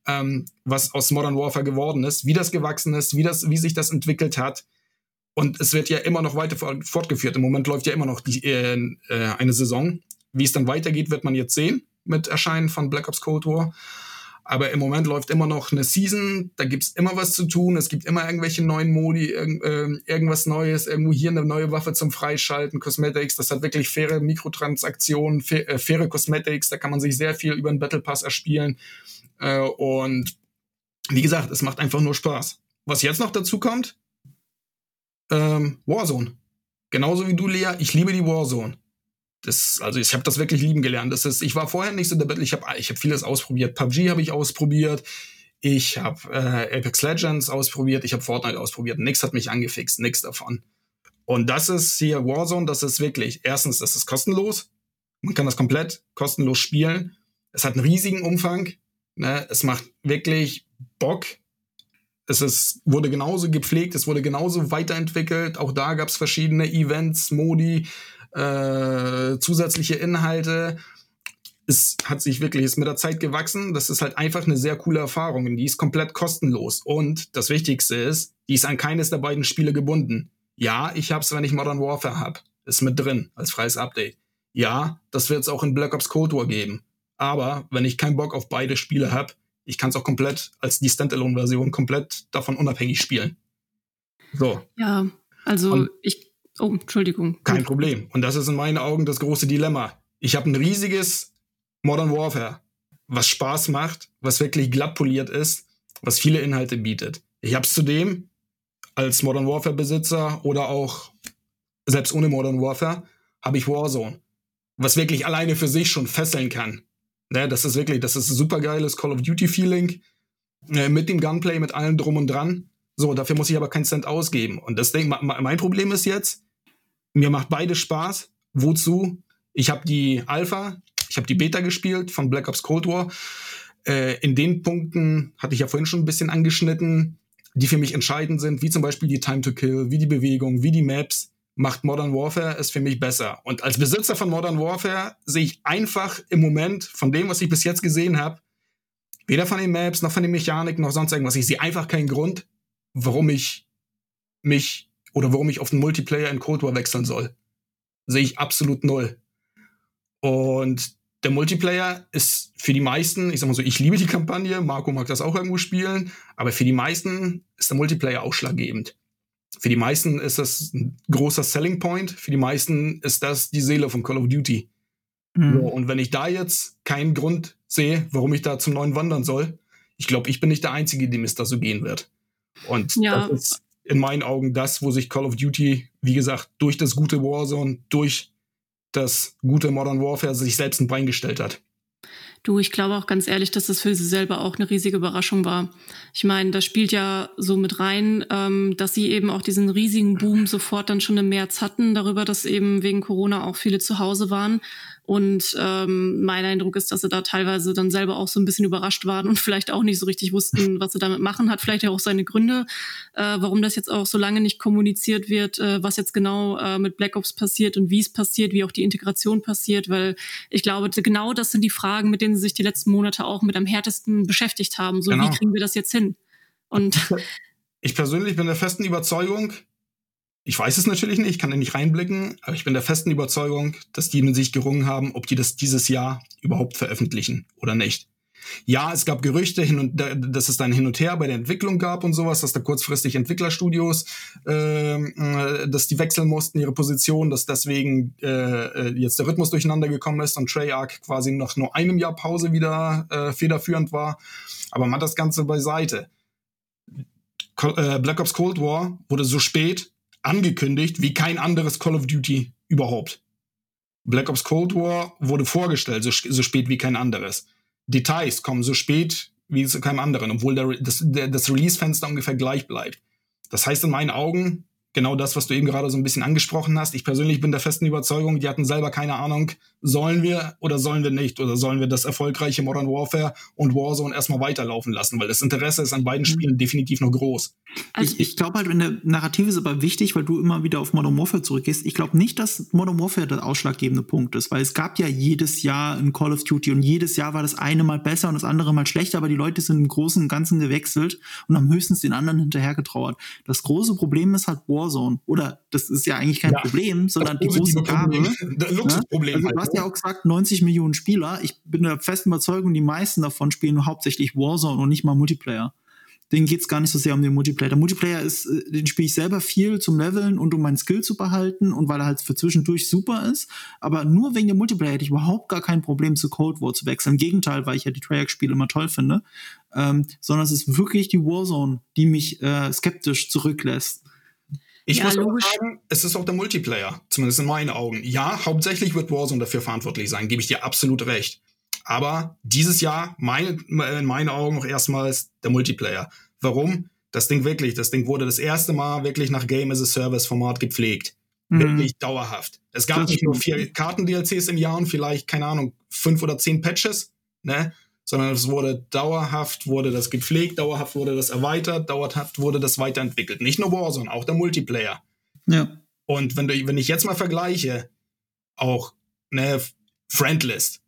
Speaker 2: ähm, was aus Modern Warfare geworden ist, wie das gewachsen ist, wie, das, wie sich das entwickelt hat. Und es wird ja immer noch weiter fortgeführt. Im Moment läuft ja immer noch die, äh, äh, eine Saison. Wie es dann weitergeht, wird man jetzt sehen mit Erscheinen von Black Ops Cold War. Aber im Moment läuft immer noch eine Season, da gibt's immer was zu tun, es gibt immer irgendwelche neuen Modi, irg äh, irgendwas Neues, irgendwo hier eine neue Waffe zum Freischalten, Cosmetics, das hat wirklich faire Mikrotransaktionen, fa äh, faire Cosmetics, da kann man sich sehr viel über den Battle Pass erspielen. Äh, und wie gesagt, es macht einfach nur Spaß. Was jetzt noch dazu kommt, ähm, Warzone. Genauso wie du, Lea, ich liebe die Warzone. Das, also ich habe das wirklich lieben gelernt. Das ist, ich war vorher nicht so der Battle, ich habe ich hab vieles ausprobiert. PUBG habe ich ausprobiert. Ich habe äh, Apex Legends ausprobiert, ich habe Fortnite ausprobiert. Nix hat mich angefixt, nix davon. Und das ist hier Warzone, das ist wirklich, erstens, das ist kostenlos. Man kann das komplett kostenlos spielen. Es hat einen riesigen Umfang. Ne? Es macht wirklich Bock. Es ist, wurde genauso gepflegt, es wurde genauso weiterentwickelt. Auch da gab es verschiedene Events, Modi, äh, zusätzliche Inhalte. Es hat sich wirklich, ist mit der Zeit gewachsen. Das ist halt einfach eine sehr coole Erfahrung. Und die ist komplett kostenlos. Und das Wichtigste ist, die ist an keines der beiden Spiele gebunden. Ja, ich hab's, wenn ich Modern Warfare hab. Ist mit drin als freies Update. Ja, das wird es auch in Black Ops Cold War geben. Aber wenn ich keinen Bock auf beide Spiele habe, ich kann es auch komplett als die Standalone-Version komplett davon unabhängig spielen. So.
Speaker 1: Ja, also Und ich. Oh, Entschuldigung.
Speaker 2: Kein Problem. Und das ist in meinen Augen das große Dilemma. Ich habe ein riesiges Modern Warfare, was Spaß macht, was wirklich glatt poliert ist, was viele Inhalte bietet. Ich habe es zudem als Modern Warfare Besitzer oder auch selbst ohne Modern Warfare, habe ich Warzone, was wirklich alleine für sich schon fesseln kann. Ne, das ist wirklich, das ist super geiles Call of Duty Feeling äh, mit dem Gunplay, mit allem drum und dran. So, dafür muss ich aber keinen Cent ausgeben. Und das Ding, mein Problem ist jetzt, mir macht beides Spaß. Wozu? Ich habe die Alpha, ich habe die Beta gespielt von Black Ops Cold War. Äh, in den Punkten hatte ich ja vorhin schon ein bisschen angeschnitten, die für mich entscheidend sind, wie zum Beispiel die Time to Kill, wie die Bewegung, wie die Maps, macht Modern Warfare es für mich besser. Und als Besitzer von Modern Warfare sehe ich einfach im Moment von dem, was ich bis jetzt gesehen habe, weder von den Maps noch von den Mechaniken noch sonst irgendwas, ich sehe einfach keinen Grund, warum ich mich oder warum ich auf den Multiplayer in Cold War wechseln soll. Sehe ich absolut null. Und der Multiplayer ist für die meisten, ich sag mal so, ich liebe die Kampagne, Marco mag das auch irgendwo spielen, aber für die meisten ist der Multiplayer ausschlaggebend. Für die meisten ist das ein großer Selling Point, für die meisten ist das die Seele von Call of Duty. Mhm. So, und wenn ich da jetzt keinen Grund sehe, warum ich da zum neuen wandern soll, ich glaube, ich bin nicht der Einzige, dem es da so gehen wird. Und ja. das ist in meinen Augen das, wo sich Call of Duty, wie gesagt, durch das gute Warzone, durch das gute Modern Warfare sich selbst ein Bein gestellt hat.
Speaker 1: Du, ich glaube auch ganz ehrlich, dass das für sie selber auch eine riesige Überraschung war. Ich meine, das spielt ja so mit rein, ähm, dass sie eben auch diesen riesigen Boom sofort dann schon im März hatten, darüber, dass eben wegen Corona auch viele zu Hause waren und ähm, mein Eindruck ist, dass sie da teilweise dann selber auch so ein bisschen überrascht waren und vielleicht auch nicht so richtig wussten, was sie damit machen. Hat vielleicht ja auch seine Gründe, äh, warum das jetzt auch so lange nicht kommuniziert wird, äh, was jetzt genau äh, mit Black Ops passiert und wie es passiert, wie auch die Integration passiert. Weil ich glaube, genau das sind die Fragen, mit denen sie sich die letzten Monate auch mit am härtesten beschäftigt haben. So, genau. wie kriegen wir das jetzt hin? Und
Speaker 2: ich persönlich bin der festen Überzeugung, ich weiß es natürlich nicht, ich kann da nicht reinblicken, aber ich bin der festen Überzeugung, dass die mit sich gerungen haben, ob die das dieses Jahr überhaupt veröffentlichen oder nicht. Ja, es gab Gerüchte hin und dass es dann hin und her bei der Entwicklung gab und sowas, dass da kurzfristig Entwicklerstudios, ähm, äh, dass die wechseln mussten ihre Position, dass deswegen äh, äh, jetzt der Rhythmus durcheinander gekommen ist und Treyarch quasi nach nur einem Jahr Pause wieder äh, federführend war. Aber man hat das Ganze beiseite. Äh, Black Ops Cold War wurde so spät angekündigt wie kein anderes Call of Duty überhaupt. Black Ops Cold War wurde vorgestellt, so, so spät wie kein anderes. Details kommen so spät wie zu keinem anderen, obwohl der, das, der, das Release-Fenster ungefähr gleich bleibt. Das heißt in meinen Augen, genau das, was du eben gerade so ein bisschen angesprochen hast. Ich persönlich bin der festen Überzeugung, die hatten selber keine Ahnung, sollen wir oder sollen wir nicht oder sollen wir das erfolgreiche Modern Warfare und Warzone erstmal weiterlaufen lassen, weil das Interesse ist an beiden mhm. Spielen mhm. definitiv noch groß.
Speaker 3: Also ich, ich glaube halt, wenn der Narrativ ist aber wichtig, weil du immer wieder auf Modern Warfare zurückgehst. Ich glaube nicht, dass Modern Warfare der ausschlaggebende Punkt ist, weil es gab ja jedes Jahr ein Call of Duty und jedes Jahr war das eine mal besser und das andere mal schlechter, aber die Leute sind im Großen und Ganzen gewechselt und haben höchstens den anderen hinterhergetrauert. Das große Problem ist halt Warzone. Oder das ist ja eigentlich kein ja, Problem, sondern die große Gabe. Luxusproblem. Ne? Also, du hast ja auch gesagt, 90 Millionen Spieler. Ich bin der festen Überzeugung, die meisten davon spielen hauptsächlich Warzone und nicht mal Multiplayer denen geht's gar nicht so sehr um den Multiplayer. Der Multiplayer ist, äh, den spiele ich selber viel zum Leveln und um meinen Skill zu behalten und weil er halt für zwischendurch super ist. Aber nur wegen dem Multiplayer hätte ich überhaupt gar kein Problem zu Cold War zu wechseln. Im Gegenteil, weil ich ja die Treyarch-Spiele immer toll finde. Ähm, sondern es ist wirklich die Warzone, die mich äh, skeptisch zurücklässt.
Speaker 2: Ich ja, muss auch sagen, es ist auch der Multiplayer, zumindest in meinen Augen. Ja, hauptsächlich wird Warzone dafür verantwortlich sein, gebe ich dir absolut recht. Aber dieses Jahr, meine, in meinen Augen noch erstmals der Multiplayer. Warum? Das Ding wirklich, das Ding wurde das erste Mal wirklich nach Game as a Service Format gepflegt. Mhm. Wirklich dauerhaft. Es gab das nicht nur vier Karten-DLCs im Jahr und vielleicht, keine Ahnung, fünf oder zehn Patches, ne? Sondern es wurde dauerhaft, wurde das gepflegt, dauerhaft wurde das erweitert, dauerhaft wurde das weiterentwickelt. Nicht nur Warzone, auch der Multiplayer. Ja. Und wenn, du, wenn ich jetzt mal vergleiche, auch ne, Friendlist,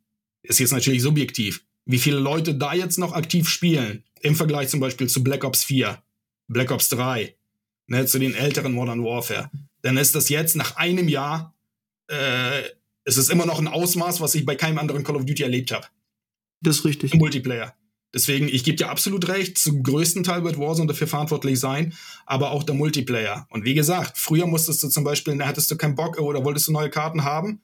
Speaker 2: ist jetzt natürlich subjektiv, wie viele Leute da jetzt noch aktiv spielen, im Vergleich zum Beispiel zu Black Ops 4, Black Ops 3, ne, zu den älteren Modern Warfare, dann ist das jetzt nach einem Jahr, äh, es ist immer noch ein Ausmaß, was ich bei keinem anderen Call of Duty erlebt habe.
Speaker 3: Das ist richtig.
Speaker 2: Multiplayer. Deswegen, ich gebe dir absolut recht, zum größten Teil wird Warzone dafür verantwortlich sein, aber auch der Multiplayer. Und wie gesagt, früher musstest du zum Beispiel, da hattest du keinen Bock oder wolltest du neue Karten haben,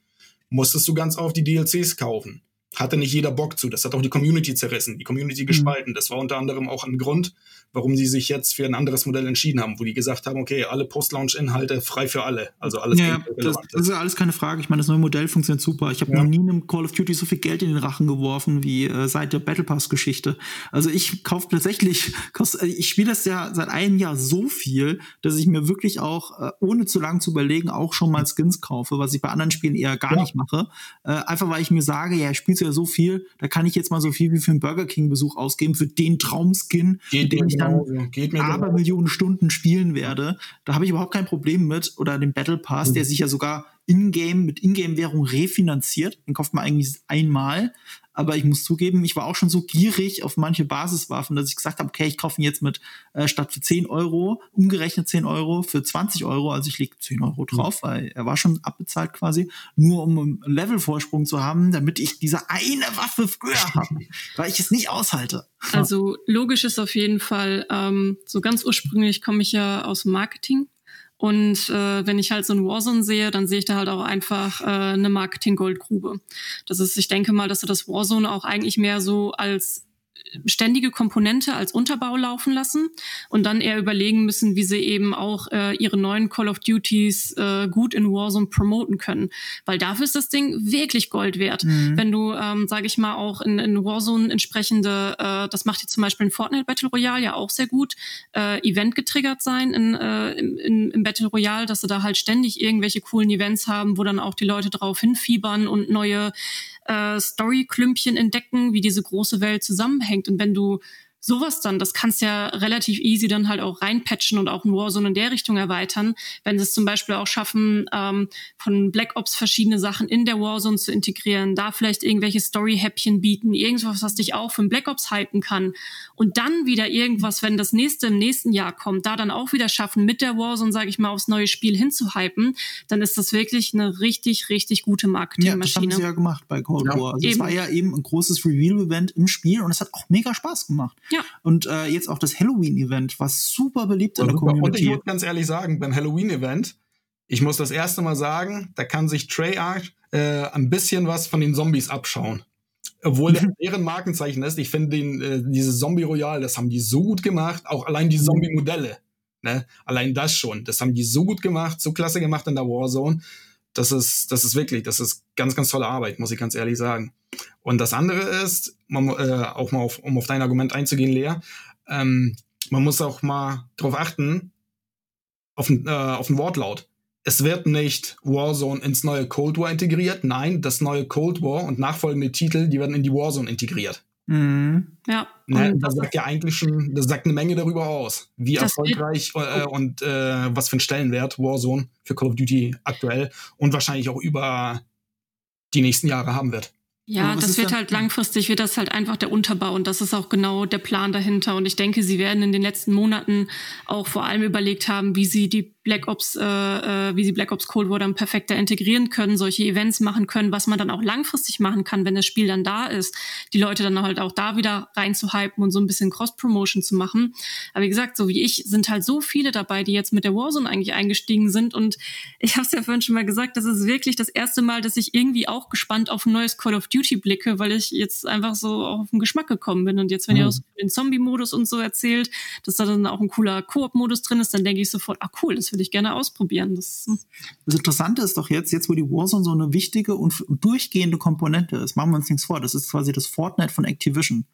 Speaker 2: musstest du ganz oft die DLCs kaufen. Hatte nicht jeder Bock zu. Das hat auch die Community zerrissen, die Community mhm. gespalten. Mhm. Das war unter anderem auch ein Grund, warum sie sich jetzt für ein anderes Modell entschieden haben, wo die gesagt haben, okay, alle Post-Launch-Inhalte frei für alle. Also alles
Speaker 3: ja, das, das, ist ja alles keine Frage. Ich meine, das neue Modell funktioniert super. Ich habe ja. noch nie einem Call of Duty so viel Geld in den Rachen geworfen wie äh, seit der Battle Pass-Geschichte. Also ich kaufe tatsächlich, kost, äh, ich spiele das ja seit einem Jahr so viel, dass ich mir wirklich auch, äh, ohne zu lang zu überlegen, auch schon mal Skins kaufe, was ich bei anderen Spielen eher gar ja. nicht mache. Äh, einfach weil ich mir sage, ja, ich spiele ja so viel, da kann ich jetzt mal so viel wie für einen Burger King-Besuch ausgeben, für den Traumskin, den ich dann mir aber Millionen Stunden spielen werde, da habe ich überhaupt kein Problem mit. Oder den Battle Pass, mhm. der sich ja sogar in-game mit Ingame-Währung refinanziert. Den kauft man eigentlich einmal. Aber ich muss zugeben, ich war auch schon so gierig auf manche Basiswaffen, dass ich gesagt habe, okay, ich kaufe ihn jetzt mit äh, statt für 10 Euro, umgerechnet 10 Euro, für 20 Euro. Also ich lege 10 Euro drauf, mhm. weil er war schon abbezahlt quasi, nur um einen Levelvorsprung zu haben, damit ich diese eine Waffe früher habe, weil ich es nicht aushalte.
Speaker 1: Also logisch ist auf jeden Fall, ähm, so ganz ursprünglich komme ich ja aus Marketing und äh, wenn ich halt so ein Warzone sehe, dann sehe ich da halt auch einfach äh, eine Marketing-Goldgrube. Das ist, ich denke mal, dass du das Warzone auch eigentlich mehr so als ständige Komponente als Unterbau laufen lassen und dann eher überlegen müssen, wie sie eben auch äh, ihre neuen Call of Duties äh, gut in Warzone promoten können. Weil dafür ist das Ding wirklich Gold wert. Mhm. Wenn du, ähm, sage ich mal, auch in, in Warzone entsprechende, äh, das macht jetzt zum Beispiel in Fortnite Battle Royale ja auch sehr gut, äh, Event getriggert sein in, äh, in, im Battle Royale, dass sie da halt ständig irgendwelche coolen Events haben, wo dann auch die Leute drauf hinfiebern und neue äh, Story-Klümpchen entdecken, wie diese große Welt zusammenhängt. Und wenn du sowas dann, das kannst ja relativ easy dann halt auch reinpatchen und auch ein Warzone in der Richtung erweitern, wenn sie es zum Beispiel auch schaffen, ähm, von Black Ops verschiedene Sachen in der Warzone zu integrieren, da vielleicht irgendwelche Story-Häppchen bieten, irgendwas, was dich auch für ein Black Ops hypen kann und dann wieder irgendwas, wenn das nächste im nächsten Jahr kommt, da dann auch wieder schaffen, mit der Warzone, sage ich mal, aufs neue Spiel hinzuhypen, dann ist das wirklich eine richtig, richtig gute Marketingmaschine. Ja, das
Speaker 3: haben sie ja gemacht bei Cold ja, War. Also es war ja eben ein großes Reveal-Event im Spiel und es hat auch mega Spaß gemacht. Ja. Und äh, jetzt auch das Halloween-Event war super beliebt in der Community. Und
Speaker 2: ich muss ganz ehrlich sagen, beim Halloween-Event, ich muss das erste Mal sagen, da kann sich Treyarch äh, ein bisschen was von den Zombies abschauen. Obwohl der deren Markenzeichen ist. Ich finde den, äh, diese Zombie Royale, das haben die so gut gemacht. Auch allein die mhm. Zombie-Modelle. Ne? Allein das schon. Das haben die so gut gemacht, so klasse gemacht in der Warzone. Das ist, das ist wirklich, das ist ganz, ganz tolle Arbeit, muss ich ganz ehrlich sagen. Und das andere ist, man, äh, auch mal auf, um auf dein Argument einzugehen, Lea, ähm, man muss auch mal darauf achten, auf, äh, auf den Wortlaut. Es wird nicht Warzone ins neue Cold War integriert. Nein, das neue Cold War und nachfolgende Titel, die werden in die Warzone integriert.
Speaker 1: Mhm. Ja.
Speaker 2: Ne, das sagt ja eigentlich schon, das sagt eine Menge darüber aus, wie erfolgreich äh, und äh, was für einen Stellenwert Warzone für Call of Duty aktuell und wahrscheinlich auch über die nächsten Jahre haben wird.
Speaker 1: Ja, das wird halt langfristig, wird das halt einfach der Unterbau und das ist auch genau der Plan dahinter. Und ich denke, sie werden in den letzten Monaten auch vor allem überlegt haben, wie sie die Black Ops, äh, äh, wie sie Black Ops Cold War dann perfekter integrieren können, solche Events machen können, was man dann auch langfristig machen kann, wenn das Spiel dann da ist, die Leute dann halt auch da wieder reinzuhypen und so ein bisschen Cross-Promotion zu machen. Aber wie gesagt, so wie ich, sind halt so viele dabei, die jetzt mit der Warzone eigentlich eingestiegen sind. Und ich habe es ja vorhin schon mal gesagt, das ist wirklich das erste Mal, dass ich irgendwie auch gespannt auf ein neues Call of Duty blicke, weil ich jetzt einfach so auf den Geschmack gekommen bin. Und jetzt, wenn mhm. ihr aus dem Zombie-Modus und so erzählt, dass da dann auch ein cooler Koop-Modus drin ist, dann denke ich sofort, ah cool, das will ich gerne ausprobieren. Das,
Speaker 3: das Interessante ist doch jetzt, jetzt wo die Warzone so eine wichtige und durchgehende Komponente ist, machen wir uns nichts vor, das ist quasi das Fortnite von Activision.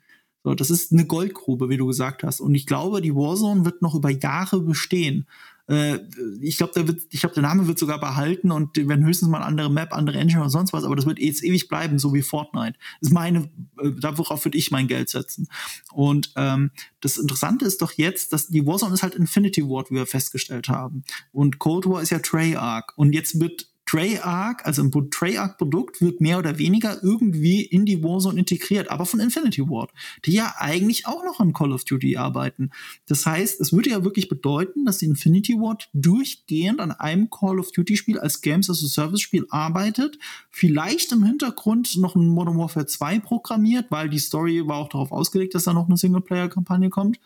Speaker 3: So, das ist eine Goldgrube, wie du gesagt hast. Und ich glaube, die Warzone wird noch über Jahre bestehen. Äh, ich glaube, der, wird, ich glaub, der Name wird sogar behalten und werden höchstens mal andere Map, andere Engine oder sonst was, aber das wird jetzt ewig bleiben, so wie Fortnite. Das ist meine, äh, da worauf würde ich mein Geld setzen. Und ähm, das Interessante ist doch jetzt, dass die Warzone ist halt Infinity Ward, wie wir festgestellt haben. Und Cold War ist ja Treyarch. Und jetzt wird Treyarch, also ein Treyarch-Produkt, wird mehr oder weniger irgendwie in die Warzone integriert, aber von Infinity Ward, die ja eigentlich auch noch an Call of Duty arbeiten. Das heißt, es würde ja wirklich bedeuten, dass die Infinity Ward durchgehend an einem Call of Duty-Spiel als Games as a Service-Spiel arbeitet, vielleicht im Hintergrund noch ein Modern Warfare 2 programmiert, weil die Story war auch darauf ausgelegt, dass da noch eine Singleplayer-Kampagne kommt.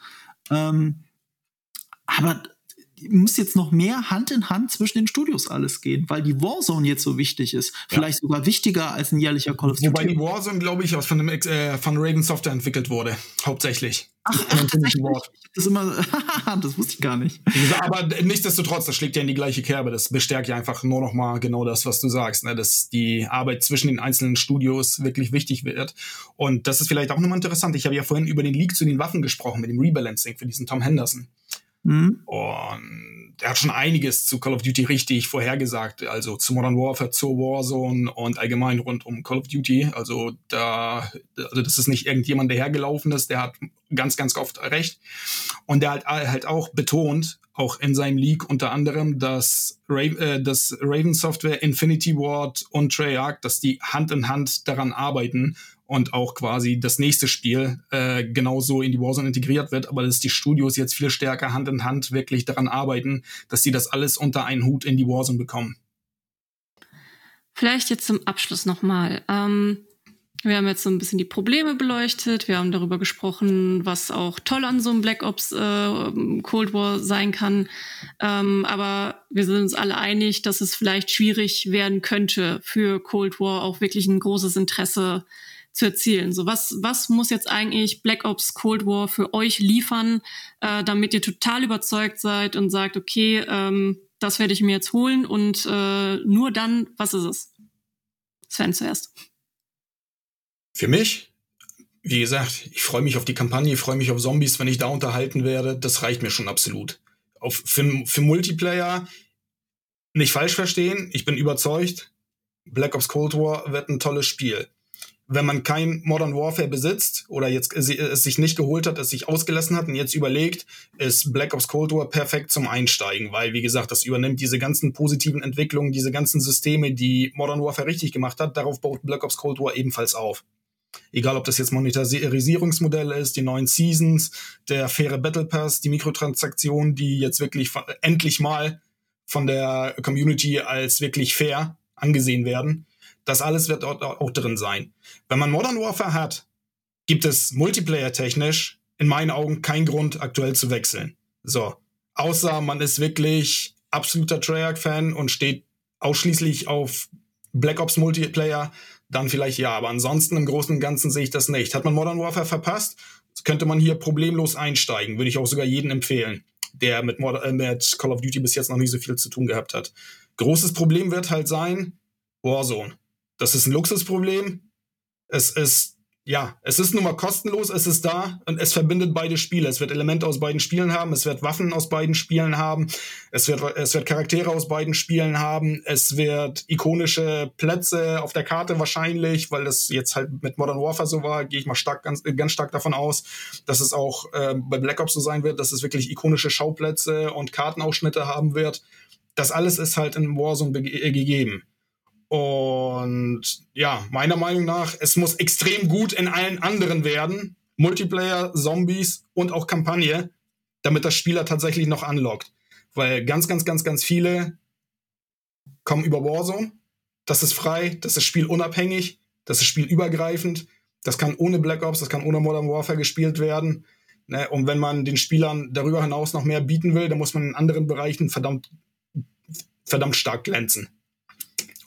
Speaker 3: Ähm, aber muss jetzt noch mehr Hand in Hand zwischen den Studios alles gehen, weil die Warzone jetzt so wichtig ist. Vielleicht ja. sogar wichtiger als ein jährlicher Call of
Speaker 2: Duty. Wobei die Warzone, glaube ich, aus von, dem, äh, von Raven Software entwickelt wurde, hauptsächlich.
Speaker 3: Ach, ach das, das immer, das wusste ich gar nicht.
Speaker 2: Aber nichtsdestotrotz, das schlägt ja in die gleiche Kerbe. Das bestärkt ja einfach nur noch mal genau das, was du sagst, ne? dass die Arbeit zwischen den einzelnen Studios wirklich wichtig wird. Und das ist vielleicht auch nochmal interessant. Ich habe ja vorhin über den Leak zu den Waffen gesprochen, mit dem Rebalancing für diesen Tom Henderson. Mhm. Und er hat schon einiges zu Call of Duty richtig vorhergesagt, also zu Modern Warfare, zur Warzone und allgemein rund um Call of Duty. Also da, also das ist nicht irgendjemand, der hergelaufen ist, der hat ganz, ganz oft recht. Und der hat halt auch betont, auch in seinem Leak unter anderem, dass, Raven, äh, dass Raven Software, Infinity Ward und Treyarch, dass die Hand in Hand daran arbeiten und auch quasi das nächste Spiel äh, genauso in die Warzone integriert wird, aber dass die Studios jetzt viel stärker Hand in Hand wirklich daran arbeiten, dass sie das alles unter einen Hut in die Warzone bekommen.
Speaker 1: Vielleicht jetzt zum Abschluss nochmal. Ähm, wir haben jetzt so ein bisschen die Probleme beleuchtet, wir haben darüber gesprochen, was auch toll an so einem Black Ops äh, Cold War sein kann. Ähm, aber wir sind uns alle einig, dass es vielleicht schwierig werden könnte, für Cold War auch wirklich ein großes Interesse zu erzielen. So was, was muss jetzt eigentlich Black Ops Cold War für euch liefern, äh, damit ihr total überzeugt seid und sagt, okay, ähm, das werde ich mir jetzt holen und äh, nur dann, was ist es? Sven zuerst.
Speaker 2: Für mich, wie gesagt, ich freue mich auf die Kampagne, ich freue mich auf Zombies, wenn ich da unterhalten werde. Das reicht mir schon absolut. Auf, für, für Multiplayer nicht falsch verstehen, ich bin überzeugt, Black Ops Cold War wird ein tolles Spiel wenn man kein Modern Warfare besitzt oder jetzt es sich nicht geholt hat, es sich ausgelassen hat und jetzt überlegt, ist Black Ops Cold War perfekt zum Einsteigen, weil wie gesagt, das übernimmt diese ganzen positiven Entwicklungen, diese ganzen Systeme, die Modern Warfare richtig gemacht hat, darauf baut Black Ops Cold War ebenfalls auf. Egal, ob das jetzt Monetarisierungsmodelle ist, die neuen Seasons, der faire Battle Pass, die Mikrotransaktionen, die jetzt wirklich endlich mal von der Community als wirklich fair angesehen werden das alles wird dort auch drin sein. Wenn man Modern Warfare hat, gibt es multiplayer-technisch in meinen Augen keinen Grund, aktuell zu wechseln. So. Außer man ist wirklich absoluter Treyarch-Fan und steht ausschließlich auf Black Ops Multiplayer, dann vielleicht ja. Aber ansonsten im Großen und Ganzen sehe ich das nicht. Hat man Modern Warfare verpasst, könnte man hier problemlos einsteigen. Würde ich auch sogar jedem empfehlen, der mit, Mod äh, mit Call of Duty bis jetzt noch nicht so viel zu tun gehabt hat. Großes Problem wird halt sein, Warzone. Das ist ein Luxusproblem. Es ist, ja, es ist nun mal kostenlos, es ist da und es verbindet beide Spiele. Es wird Elemente aus beiden Spielen haben, es wird Waffen aus beiden Spielen haben, es wird, es wird Charaktere aus beiden Spielen haben, es wird ikonische Plätze auf der Karte wahrscheinlich, weil das jetzt halt mit Modern Warfare so war, gehe ich mal stark, ganz, ganz stark davon aus, dass es auch äh, bei Black Ops so sein wird, dass es wirklich ikonische Schauplätze und Kartenausschnitte haben wird. Das alles ist halt in Warzone gegeben. Und ja, meiner Meinung nach, es muss extrem gut in allen anderen werden. Multiplayer, Zombies und auch Kampagne, damit das Spieler tatsächlich noch anlockt. Weil ganz, ganz, ganz, ganz viele kommen über Warzone. Das ist frei, das ist spielunabhängig, das ist spielübergreifend. Das kann ohne Black Ops, das kann ohne Modern Warfare gespielt werden. Ne? Und wenn man den Spielern darüber hinaus noch mehr bieten will, dann muss man in anderen Bereichen verdammt, verdammt stark glänzen.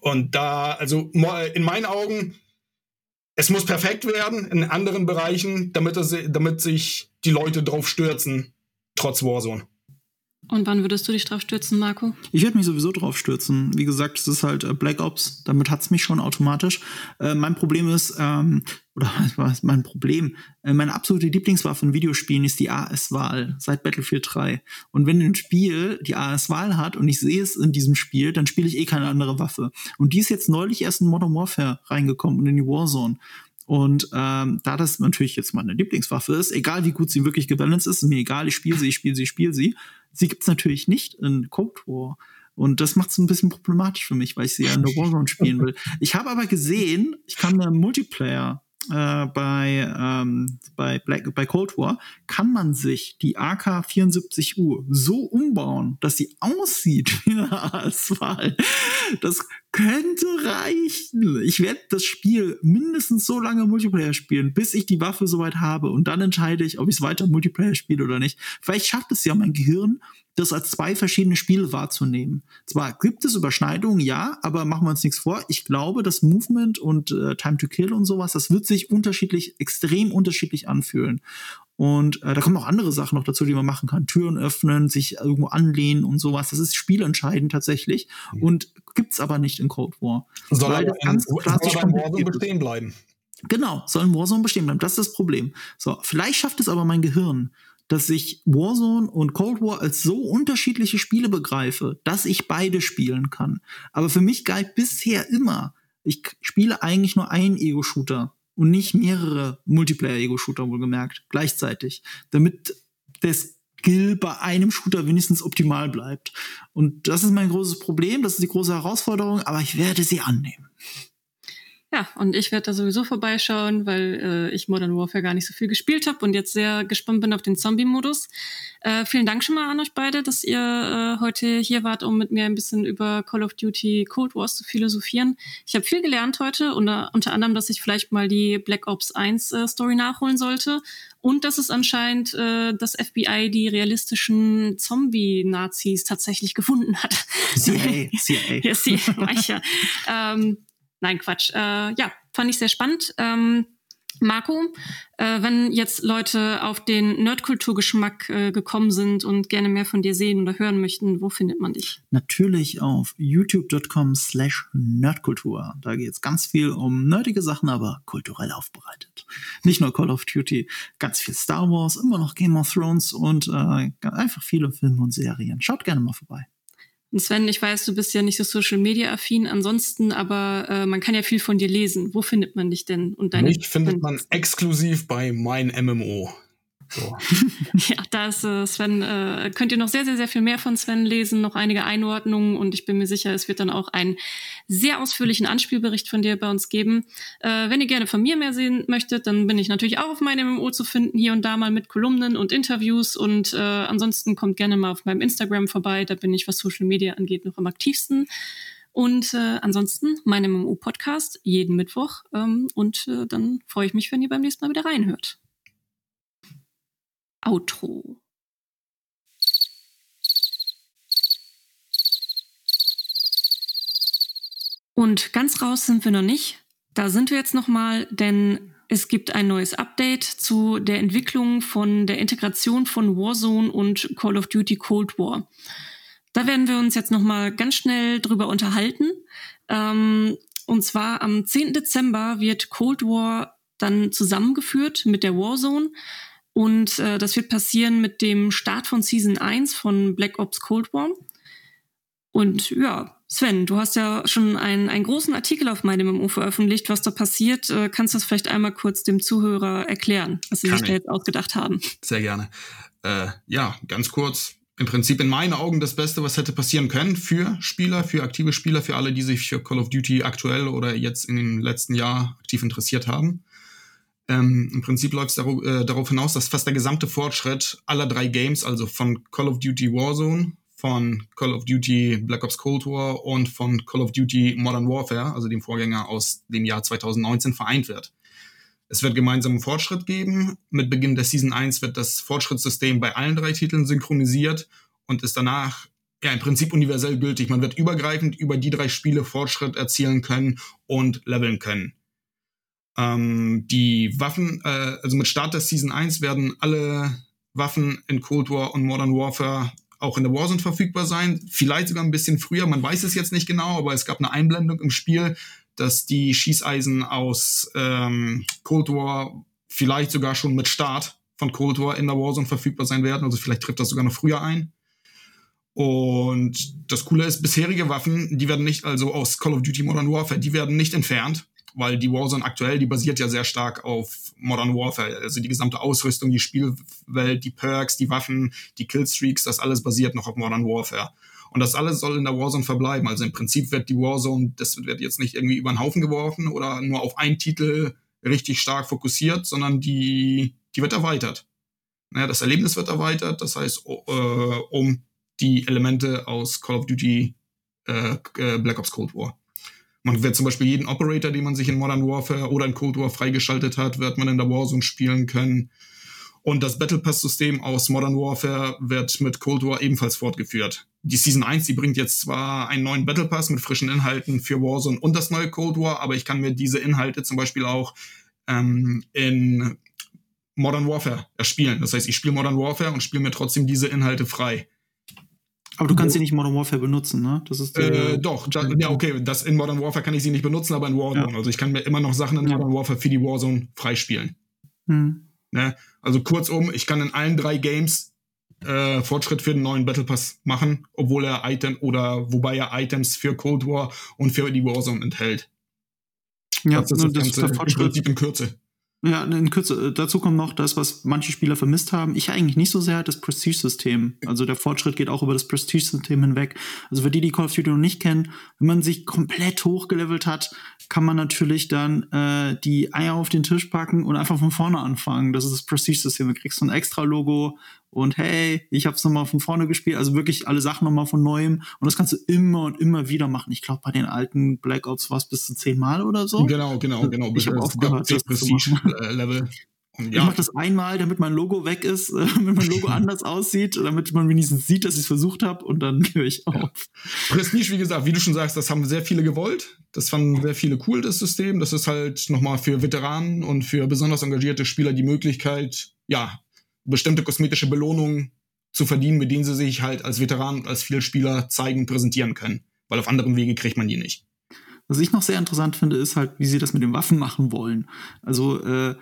Speaker 2: Und da, also in meinen Augen, es muss perfekt werden in anderen Bereichen, damit, das, damit sich die Leute drauf stürzen, trotz Warzone.
Speaker 1: Und wann würdest du dich drauf stürzen, Marco?
Speaker 3: Ich würde mich sowieso drauf stürzen. Wie gesagt, es ist halt äh, Black Ops, damit hat es mich schon automatisch. Äh, mein Problem ist, ähm, oder was ist mein Problem? Äh, meine absolute Lieblingswaffe in Videospielen ist die AS-Wahl seit Battlefield 3. Und wenn ein Spiel die AS-Wahl hat und ich sehe es in diesem Spiel, dann spiele ich eh keine andere Waffe. Und die ist jetzt neulich erst in Modern Warfare reingekommen und in die Warzone. Und ähm, da das natürlich jetzt meine Lieblingswaffe ist, egal wie gut sie wirklich gebalanced ist, ist mir egal, ich spiele sie, ich spiele sie, ich spiele sie. Sie gibt es natürlich nicht in Cold War. Und das macht es ein bisschen problematisch für mich, weil ich sie ja in der Warzone spielen will. Ich habe aber gesehen, ich kann da Multiplayer äh, bei, ähm, bei, Black, bei Cold War, kann man sich die AK-74U so umbauen, dass sie aussieht wie eine AS-Wahl. Das könnte reichen. Ich werde das Spiel mindestens so lange Multiplayer spielen, bis ich die Waffe soweit habe und dann entscheide ich, ob ich es weiter Multiplayer spiele oder nicht. Vielleicht schafft es ja mein Gehirn, das als zwei verschiedene Spiele wahrzunehmen. Zwar gibt es Überschneidungen, ja, aber machen wir uns nichts vor. Ich glaube, das Movement und äh, Time to Kill und sowas, das wird sich unterschiedlich, extrem unterschiedlich anfühlen. Und äh, da kommen auch andere Sachen noch dazu, die man machen kann. Türen öffnen, sich irgendwo anlehnen und sowas. Das ist spielentscheidend tatsächlich. Mhm. Und gibt's aber nicht in Cold War.
Speaker 2: Soll aber ganz in, klassisch soll Warzone bestehen bleiben.
Speaker 3: Genau, soll in Warzone bestehen bleiben. Das ist das Problem. So, vielleicht schafft es aber mein Gehirn, dass ich Warzone und Cold War als so unterschiedliche Spiele begreife, dass ich beide spielen kann. Aber für mich galt bisher immer, ich spiele eigentlich nur einen Ego-Shooter und nicht mehrere Multiplayer-Ego-Shooter wohlgemerkt gleichzeitig, damit der Skill bei einem Shooter wenigstens optimal bleibt. Und das ist mein großes Problem, das ist die große Herausforderung, aber ich werde sie annehmen.
Speaker 1: Ja, und ich werde da sowieso vorbeischauen, weil äh, ich Modern Warfare gar nicht so viel gespielt habe und jetzt sehr gespannt bin auf den Zombie-Modus. Äh, vielen Dank schon mal an euch beide, dass ihr äh, heute hier wart, um mit mir ein bisschen über Call of Duty Cold Wars zu philosophieren. Ich habe viel gelernt heute, unter, unter anderem, dass ich vielleicht mal die Black Ops 1 äh, Story nachholen sollte und dass es anscheinend äh, das FBI die realistischen Zombie-Nazis tatsächlich gefunden hat.
Speaker 3: CIA, CIA.
Speaker 1: ja, CIA, ähm, Nein, Quatsch. Äh, ja, fand ich sehr spannend. Ähm, Marco, äh, wenn jetzt Leute auf den Nerdkulturgeschmack äh, gekommen sind und gerne mehr von dir sehen oder hören möchten, wo findet man dich?
Speaker 3: Natürlich auf youtube.com slash nerdkultur. Da geht es ganz viel um nerdige Sachen, aber kulturell aufbereitet. Nicht nur Call of Duty, ganz viel Star Wars, immer noch Game of Thrones und äh, einfach viele Filme und Serien. Schaut gerne mal vorbei.
Speaker 1: Und Sven, ich weiß, du bist ja nicht so Social Media affin ansonsten, aber äh, man kann ja viel von dir lesen. Wo findet man dich denn?
Speaker 2: Und deine Mich findet man exklusiv bei mein MMO.
Speaker 1: So. ja, da ist äh, Sven, äh, könnt ihr noch sehr, sehr, sehr viel mehr von Sven lesen, noch einige Einordnungen und ich bin mir sicher, es wird dann auch einen sehr ausführlichen Anspielbericht von dir bei uns geben. Äh, wenn ihr gerne von mir mehr sehen möchtet, dann bin ich natürlich auch auf meinem MMO zu finden, hier und da mal mit Kolumnen und Interviews und äh, ansonsten kommt gerne mal auf meinem Instagram vorbei, da bin ich, was Social Media angeht, noch am aktivsten. Und äh, ansonsten mein MMO-Podcast jeden Mittwoch. Ähm, und äh, dann freue ich mich, wenn ihr beim nächsten Mal wieder reinhört. Outro. Und ganz raus sind wir noch nicht. Da sind wir jetzt noch mal, denn es gibt ein neues Update zu der Entwicklung von der Integration von Warzone und Call of Duty Cold War. Da werden wir uns jetzt noch mal ganz schnell drüber unterhalten. Ähm, und zwar am 10. Dezember wird Cold War dann zusammengeführt mit der Warzone. Und äh, das wird passieren mit dem Start von Season 1 von Black Ops Cold War. Und ja, Sven, du hast ja schon einen, einen großen Artikel auf meinem MMO veröffentlicht, was da passiert. Äh, kannst du das vielleicht einmal kurz dem Zuhörer erklären, was sie Kann sich da jetzt ausgedacht haben?
Speaker 2: Sehr gerne. Äh, ja, ganz kurz. Im Prinzip in meinen Augen das Beste, was hätte passieren können für Spieler, für aktive Spieler, für alle, die sich für Call of Duty aktuell oder jetzt in dem letzten Jahr aktiv interessiert haben. Ähm, Im Prinzip läuft es darauf, äh, darauf hinaus, dass fast der gesamte Fortschritt aller drei Games, also von Call of Duty Warzone, von Call of Duty Black Ops Cold War und von Call of Duty Modern Warfare, also dem Vorgänger aus dem Jahr 2019, vereint wird. Es wird gemeinsamen Fortschritt geben. Mit Beginn der Season 1 wird das Fortschrittssystem bei allen drei Titeln synchronisiert und ist danach ja im Prinzip universell gültig. Man wird übergreifend über die drei Spiele Fortschritt erzielen können und leveln können. Ähm, die Waffen, äh, also mit Start der Season 1 werden alle Waffen in Cold War und Modern Warfare auch in der Warzone verfügbar sein. Vielleicht sogar ein bisschen früher, man weiß es jetzt nicht genau, aber es gab eine Einblendung im Spiel, dass die Schießeisen aus ähm, Cold War vielleicht sogar schon mit Start von Cold War in der Warzone verfügbar sein werden. Also vielleicht trifft das sogar noch früher ein. Und das Coole ist, bisherige Waffen, die werden nicht, also aus Call of Duty Modern Warfare, die werden nicht entfernt weil die Warzone aktuell, die basiert ja sehr stark auf Modern Warfare. Also die gesamte Ausrüstung, die Spielwelt, die Perks, die Waffen, die Killstreaks, das alles basiert noch auf Modern Warfare. Und das alles soll in der Warzone verbleiben. Also im Prinzip wird die Warzone, das wird jetzt nicht irgendwie über den Haufen geworfen oder nur auf einen Titel richtig stark fokussiert, sondern die, die wird erweitert. Naja, das Erlebnis wird erweitert, das heißt, äh, um die Elemente aus Call of Duty äh, äh Black Ops Cold War. Man wird zum Beispiel jeden Operator, den man sich in Modern Warfare oder in Cold War freigeschaltet hat, wird man in der Warzone spielen können. Und das Battle Pass-System aus Modern Warfare wird mit Cold War ebenfalls fortgeführt. Die Season 1, die bringt jetzt zwar einen neuen Battle Pass mit frischen Inhalten für Warzone und das neue Cold War, aber ich kann mir diese Inhalte zum Beispiel auch ähm, in Modern Warfare erspielen. Das heißt, ich spiele Modern Warfare und spiele mir trotzdem diese Inhalte frei.
Speaker 3: Aber du kannst sie nicht in Modern Warfare benutzen, ne?
Speaker 2: Das ist äh, doch, ja, okay, das in Modern Warfare kann ich sie nicht benutzen, aber in Warzone. Ja. Also ich kann mir immer noch Sachen in Modern Warfare für die Warzone freispielen. Hm. Ne? Also kurzum, ich kann in allen drei Games äh, Fortschritt für den neuen Battle Pass machen, obwohl er Item oder wobei er Items für Cold War und für die Warzone enthält.
Speaker 3: Ja, das ist das, das ist der Fortschritt. in Kürze. Ja, in Kürze. Äh, dazu kommt noch das, was manche Spieler vermisst haben. Ich eigentlich nicht so sehr das Prestige-System. Also der Fortschritt geht auch über das Prestige-System hinweg. Also für die, die Call of Duty noch nicht kennen, wenn man sich komplett hochgelevelt hat, kann man natürlich dann äh, die Eier auf den Tisch packen und einfach von vorne anfangen. Das ist das Prestige-System. Du kriegst so ein extra Logo und hey, ich habe es nochmal von vorne gespielt. Also wirklich alle Sachen nochmal von neuem. Und das kannst du immer und immer wieder machen. Ich glaube, bei den alten Black Ops war es bis zu zehnmal oder so.
Speaker 2: Genau, genau, genau.
Speaker 3: Ich habe aufgehört, das Prestige-Level. Ja. Ich mache das einmal, damit mein Logo weg ist, äh, damit mein Logo anders aussieht, damit man wenigstens sieht, dass ich es versucht habe und dann höre ich auf. Ja.
Speaker 2: Prestige, wie gesagt, wie du schon sagst, das haben sehr viele gewollt. Das fanden sehr viele cool, das System. Das ist halt nochmal für Veteranen und für besonders engagierte Spieler die Möglichkeit, ja, bestimmte kosmetische Belohnungen zu verdienen, mit denen sie sich halt als Veteran und als Vielspieler zeigen, präsentieren können. Weil auf anderem Wege kriegt man die nicht.
Speaker 3: Was ich noch sehr interessant finde, ist halt, wie sie das mit den Waffen machen wollen. Also äh,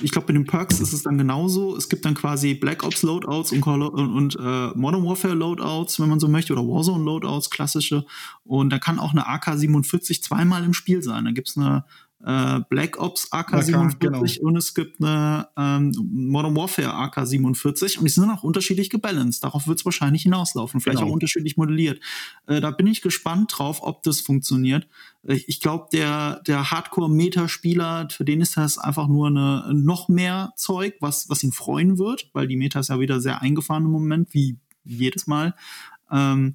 Speaker 3: ich glaube, bei den Perks ist es dann genauso. Es gibt dann quasi Black Ops Loadouts und, und, und äh, Modern Warfare Loadouts, wenn man so möchte, oder Warzone Loadouts, klassische. Und da kann auch eine AK-47 zweimal im Spiel sein. Da gibt's eine äh, Black Ops AK-47 genau. und es gibt eine ähm, Modern Warfare AK-47 und die sind auch unterschiedlich gebalanced. Darauf wird es wahrscheinlich hinauslaufen, vielleicht genau. auch unterschiedlich modelliert. Äh, da bin ich gespannt drauf, ob das funktioniert. Äh, ich glaube, der, der Hardcore-Meta-Spieler, für den ist das einfach nur eine, noch mehr Zeug, was, was ihn freuen wird, weil die Meta ist ja wieder sehr eingefahren im Moment, wie jedes Mal. Ähm,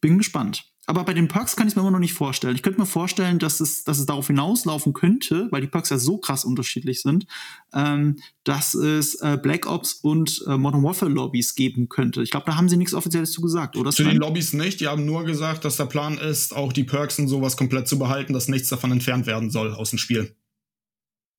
Speaker 3: bin gespannt. Aber bei den Perks kann ich mir immer noch nicht vorstellen. Ich könnte mir vorstellen, dass es, dass es darauf hinauslaufen könnte, weil die Perks ja so krass unterschiedlich sind, ähm, dass es äh, Black Ops und äh, Modern Warfare Lobbys geben könnte. Ich glaube, da haben sie nichts Offizielles zu gesagt, oder?
Speaker 2: Zu den Lobbys nicht. Die haben nur gesagt, dass der Plan ist, auch die Perks und sowas komplett zu behalten, dass nichts davon entfernt werden soll aus dem Spiel.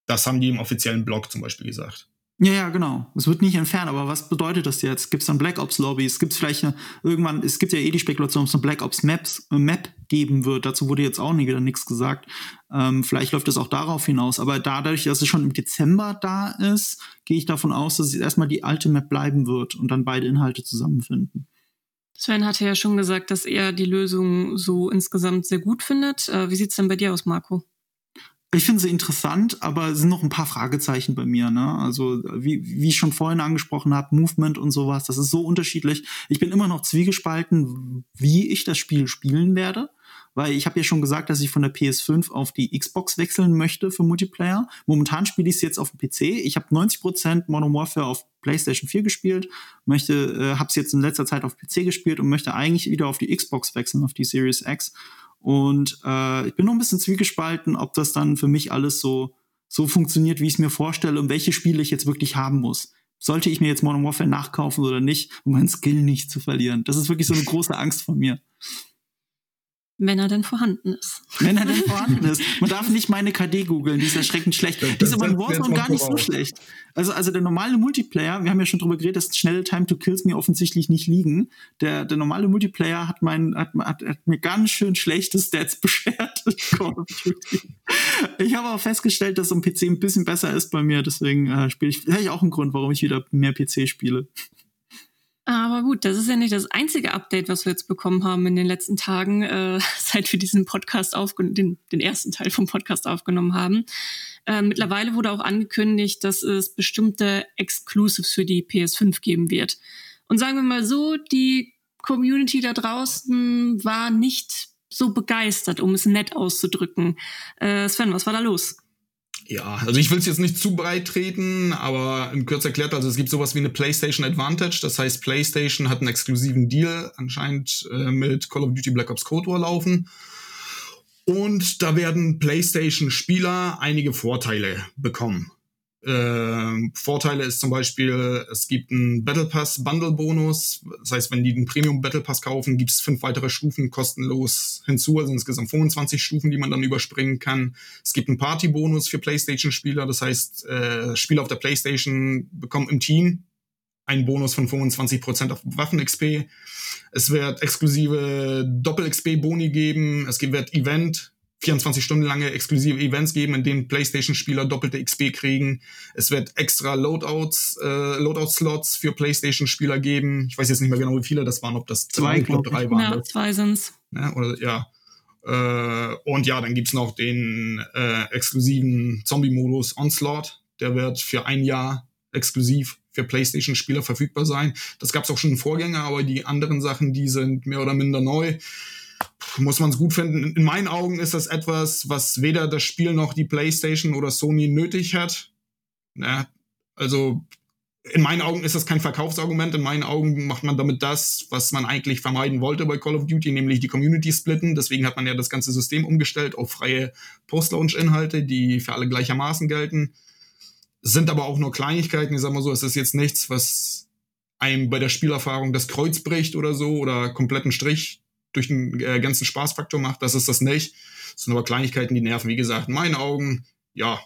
Speaker 2: Das haben die im offiziellen Blog zum Beispiel gesagt.
Speaker 3: Ja, ja, genau. Es wird nicht entfernt, aber was bedeutet das jetzt? Gibt es dann Black Ops Lobbys? Gibt es vielleicht eine, irgendwann, es gibt ja eh die Spekulation, ob es eine Black Ops Maps, äh, Map geben wird. Dazu wurde jetzt auch nie wieder nichts gesagt. Ähm, vielleicht läuft es auch darauf hinaus. Aber dadurch, dass es schon im Dezember da ist, gehe ich davon aus, dass es erstmal die alte Map bleiben wird und dann beide Inhalte zusammenfinden.
Speaker 1: Sven hatte ja schon gesagt, dass er die Lösung so insgesamt sehr gut findet. Äh, wie sieht's denn bei dir aus, Marco?
Speaker 3: Ich finde sie interessant, aber es sind noch ein paar Fragezeichen bei mir. Ne? Also wie, wie ich schon vorhin angesprochen habe, Movement und sowas, das ist so unterschiedlich. Ich bin immer noch zwiegespalten, wie ich das Spiel spielen werde. Weil ich habe ja schon gesagt, dass ich von der PS5 auf die Xbox wechseln möchte für Multiplayer. Momentan spiele ich es jetzt auf dem PC. Ich habe 90% Modern Warfare auf PlayStation 4 gespielt, möchte, äh, habe es jetzt in letzter Zeit auf PC gespielt und möchte eigentlich wieder auf die Xbox wechseln, auf die Series X. Und äh, ich bin noch ein bisschen zwiegespalten, ob das dann für mich alles so, so funktioniert, wie ich es mir vorstelle und welche Spiele ich jetzt wirklich haben muss. Sollte ich mir jetzt Modern Warfare nachkaufen oder nicht, um meinen Skill nicht zu verlieren? Das ist wirklich so eine große Angst von mir.
Speaker 1: Wenn er denn vorhanden ist.
Speaker 3: Wenn er denn vorhanden ist. Man darf nicht meine KD googeln, die ist erschreckend schlecht. Die ist aber in Warzone gar nicht so schlecht. Also, also der normale Multiplayer, wir haben ja schon drüber geredet, dass schnelle Time to Kills mir offensichtlich nicht liegen. Der, der normale Multiplayer hat, mein, hat, hat, hat mir ganz schön schlechte Stats beschert. ich habe auch festgestellt, dass so ein PC ein bisschen besser ist bei mir, deswegen äh, spiele ich, vielleicht auch ein Grund, warum ich wieder mehr PC spiele.
Speaker 1: Aber gut, das ist ja nicht das einzige Update, was wir jetzt bekommen haben in den letzten Tagen, äh, seit wir diesen Podcast aufgenommen, den, den ersten Teil vom Podcast aufgenommen haben. Äh, mittlerweile wurde auch angekündigt, dass es bestimmte Exclusives für die PS5 geben wird. Und sagen wir mal so, die Community da draußen war nicht so begeistert, um es nett auszudrücken. Äh, Sven, was war da los?
Speaker 2: Ja, also ich will es jetzt nicht zu breit treten, aber in Kürze erklärt, also es gibt sowas wie eine PlayStation Advantage. Das heißt, PlayStation hat einen exklusiven Deal anscheinend äh, mit Call of Duty Black Ops Cold War laufen. Und da werden PlayStation-Spieler einige Vorteile bekommen. Äh, Vorteile ist zum Beispiel, es gibt einen Battle Pass Bundle Bonus. Das heißt, wenn die den Premium Battle Pass kaufen, gibt es fünf weitere Stufen kostenlos hinzu, also insgesamt 25 Stufen, die man dann überspringen kann. Es gibt einen Party Bonus für PlayStation Spieler. Das heißt, äh, Spieler auf der PlayStation bekommen im Team einen Bonus von 25% auf Waffen-XP. Es wird exklusive Doppel-XP-Boni geben. Es wird Event 24 Stunden lange exklusive Events geben, in denen PlayStation-Spieler doppelte XP kriegen. Es wird extra Loadouts, äh, Loadout-Slots für PlayStation-Spieler geben. Ich weiß jetzt nicht mehr genau, wie viele das waren, ob das zwei, zwei oder drei waren.
Speaker 1: Ja, zwei sind's.
Speaker 2: Ja, oder, ja. Äh, und ja, dann gibt's noch den äh, exklusiven Zombie-Modus Onslaught. Der wird für ein Jahr exklusiv für PlayStation-Spieler verfügbar sein. Das gab's auch schon im Vorgänger, aber die anderen Sachen, die sind mehr oder minder neu muss man es gut finden. In meinen Augen ist das etwas, was weder das Spiel noch die PlayStation oder Sony nötig hat. Ja, also in meinen Augen ist das kein Verkaufsargument. In meinen Augen macht man damit das, was man eigentlich vermeiden wollte bei Call of Duty, nämlich die Community splitten. Deswegen hat man ja das ganze System umgestellt auf freie Post-Launch-Inhalte, die für alle gleichermaßen gelten. Sind aber auch nur Kleinigkeiten. Ich sag mal so, es ist jetzt nichts, was einem bei der Spielerfahrung das Kreuz bricht oder so oder kompletten Strich durch den äh, ganzen Spaßfaktor macht. Das ist das nicht. Das sind aber Kleinigkeiten, die nerven. Wie gesagt, in meinen Augen, ja,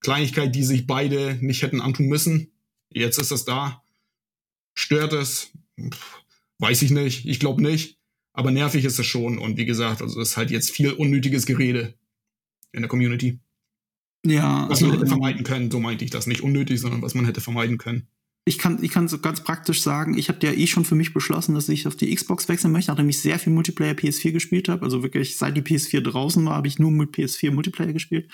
Speaker 2: Kleinigkeit, die sich beide nicht hätten antun müssen. Jetzt ist das da. Stört es? Weiß ich nicht. Ich glaube nicht. Aber nervig ist es schon. Und wie gesagt, also es ist halt jetzt viel unnötiges Gerede in der Community. Ja. Was also, man hätte vermeiden können, so meinte ich das. Nicht unnötig, sondern was man hätte vermeiden können
Speaker 3: ich kann, ich kann so ganz praktisch sagen, ich habe ja eh schon für mich beschlossen, dass ich auf die Xbox wechseln möchte, nachdem ich sehr viel Multiplayer PS4 gespielt habe. Also wirklich, seit die PS4 draußen war, habe ich nur mit PS4 Multiplayer gespielt.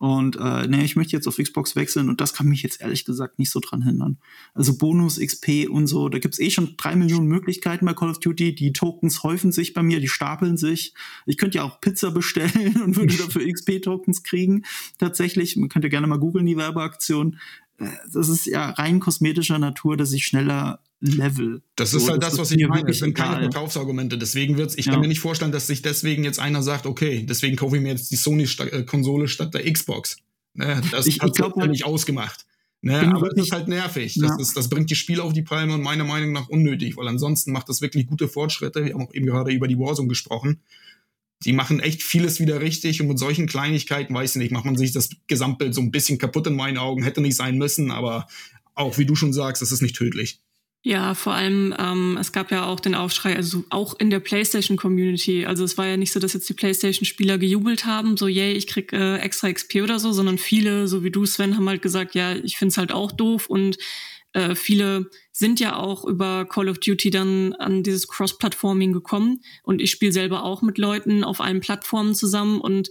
Speaker 3: Und äh, nee, ich möchte jetzt auf Xbox wechseln und das kann mich jetzt ehrlich gesagt nicht so dran hindern. Also Bonus, XP und so, da gibt's eh schon drei Millionen Möglichkeiten bei Call of Duty. Die Tokens häufen sich bei mir, die stapeln sich. Ich könnte ja auch Pizza bestellen und würde dafür XP-Tokens kriegen. Tatsächlich, man könnte gerne mal googeln, die Werbeaktion das ist ja rein kosmetischer Natur, dass ich schneller level.
Speaker 2: Das ist so, halt das, das was ich meine. Das sind keine Verkaufsargumente. Deswegen wird's, ich ja. kann mir nicht vorstellen, dass sich deswegen jetzt einer sagt, okay, deswegen kaufe ich mir jetzt die Sony-Konsole statt der Xbox. Ne, das ich, hat ich halt nicht ausgemacht. Ne, aber es ist halt nervig. Ja. Das, ist, das bringt die Spiele auf die Palme und meiner Meinung nach unnötig, weil ansonsten macht das wirklich gute Fortschritte. Wir haben auch eben gerade über die Warzone gesprochen die machen echt vieles wieder richtig und mit solchen Kleinigkeiten, weiß ich nicht, macht man sich das Gesamtbild so ein bisschen kaputt in meinen Augen. Hätte nicht sein müssen, aber auch wie du schon sagst, es ist nicht tödlich.
Speaker 1: Ja, vor allem, ähm, es gab ja auch den Aufschrei, also auch in der PlayStation-Community. Also es war ja nicht so, dass jetzt die PlayStation-Spieler gejubelt haben, so yay, ich krieg äh, extra XP oder so, sondern viele, so wie du, Sven, haben halt gesagt, ja, ich find's halt auch doof und äh, viele sind ja auch über Call of Duty dann an dieses Cross-Platforming gekommen. Und ich spiele selber auch mit Leuten auf allen Plattformen zusammen. Und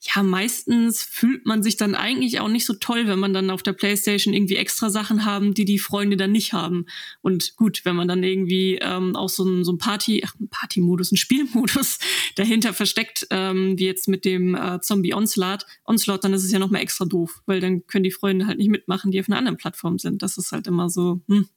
Speaker 1: ja, meistens fühlt man sich dann eigentlich auch nicht so toll, wenn man dann auf der Playstation irgendwie extra Sachen haben, die die Freunde dann nicht haben. Und gut, wenn man dann irgendwie ähm, auch so ein, so ein Party, ach, ein Party-Modus, ein Spielmodus dahinter versteckt, ähm, wie jetzt mit dem äh, Zombie Onslaught, dann ist es ja noch mal extra doof, weil dann können die Freunde halt nicht mitmachen, die auf einer anderen Plattform sind. Das ist halt immer so, hm.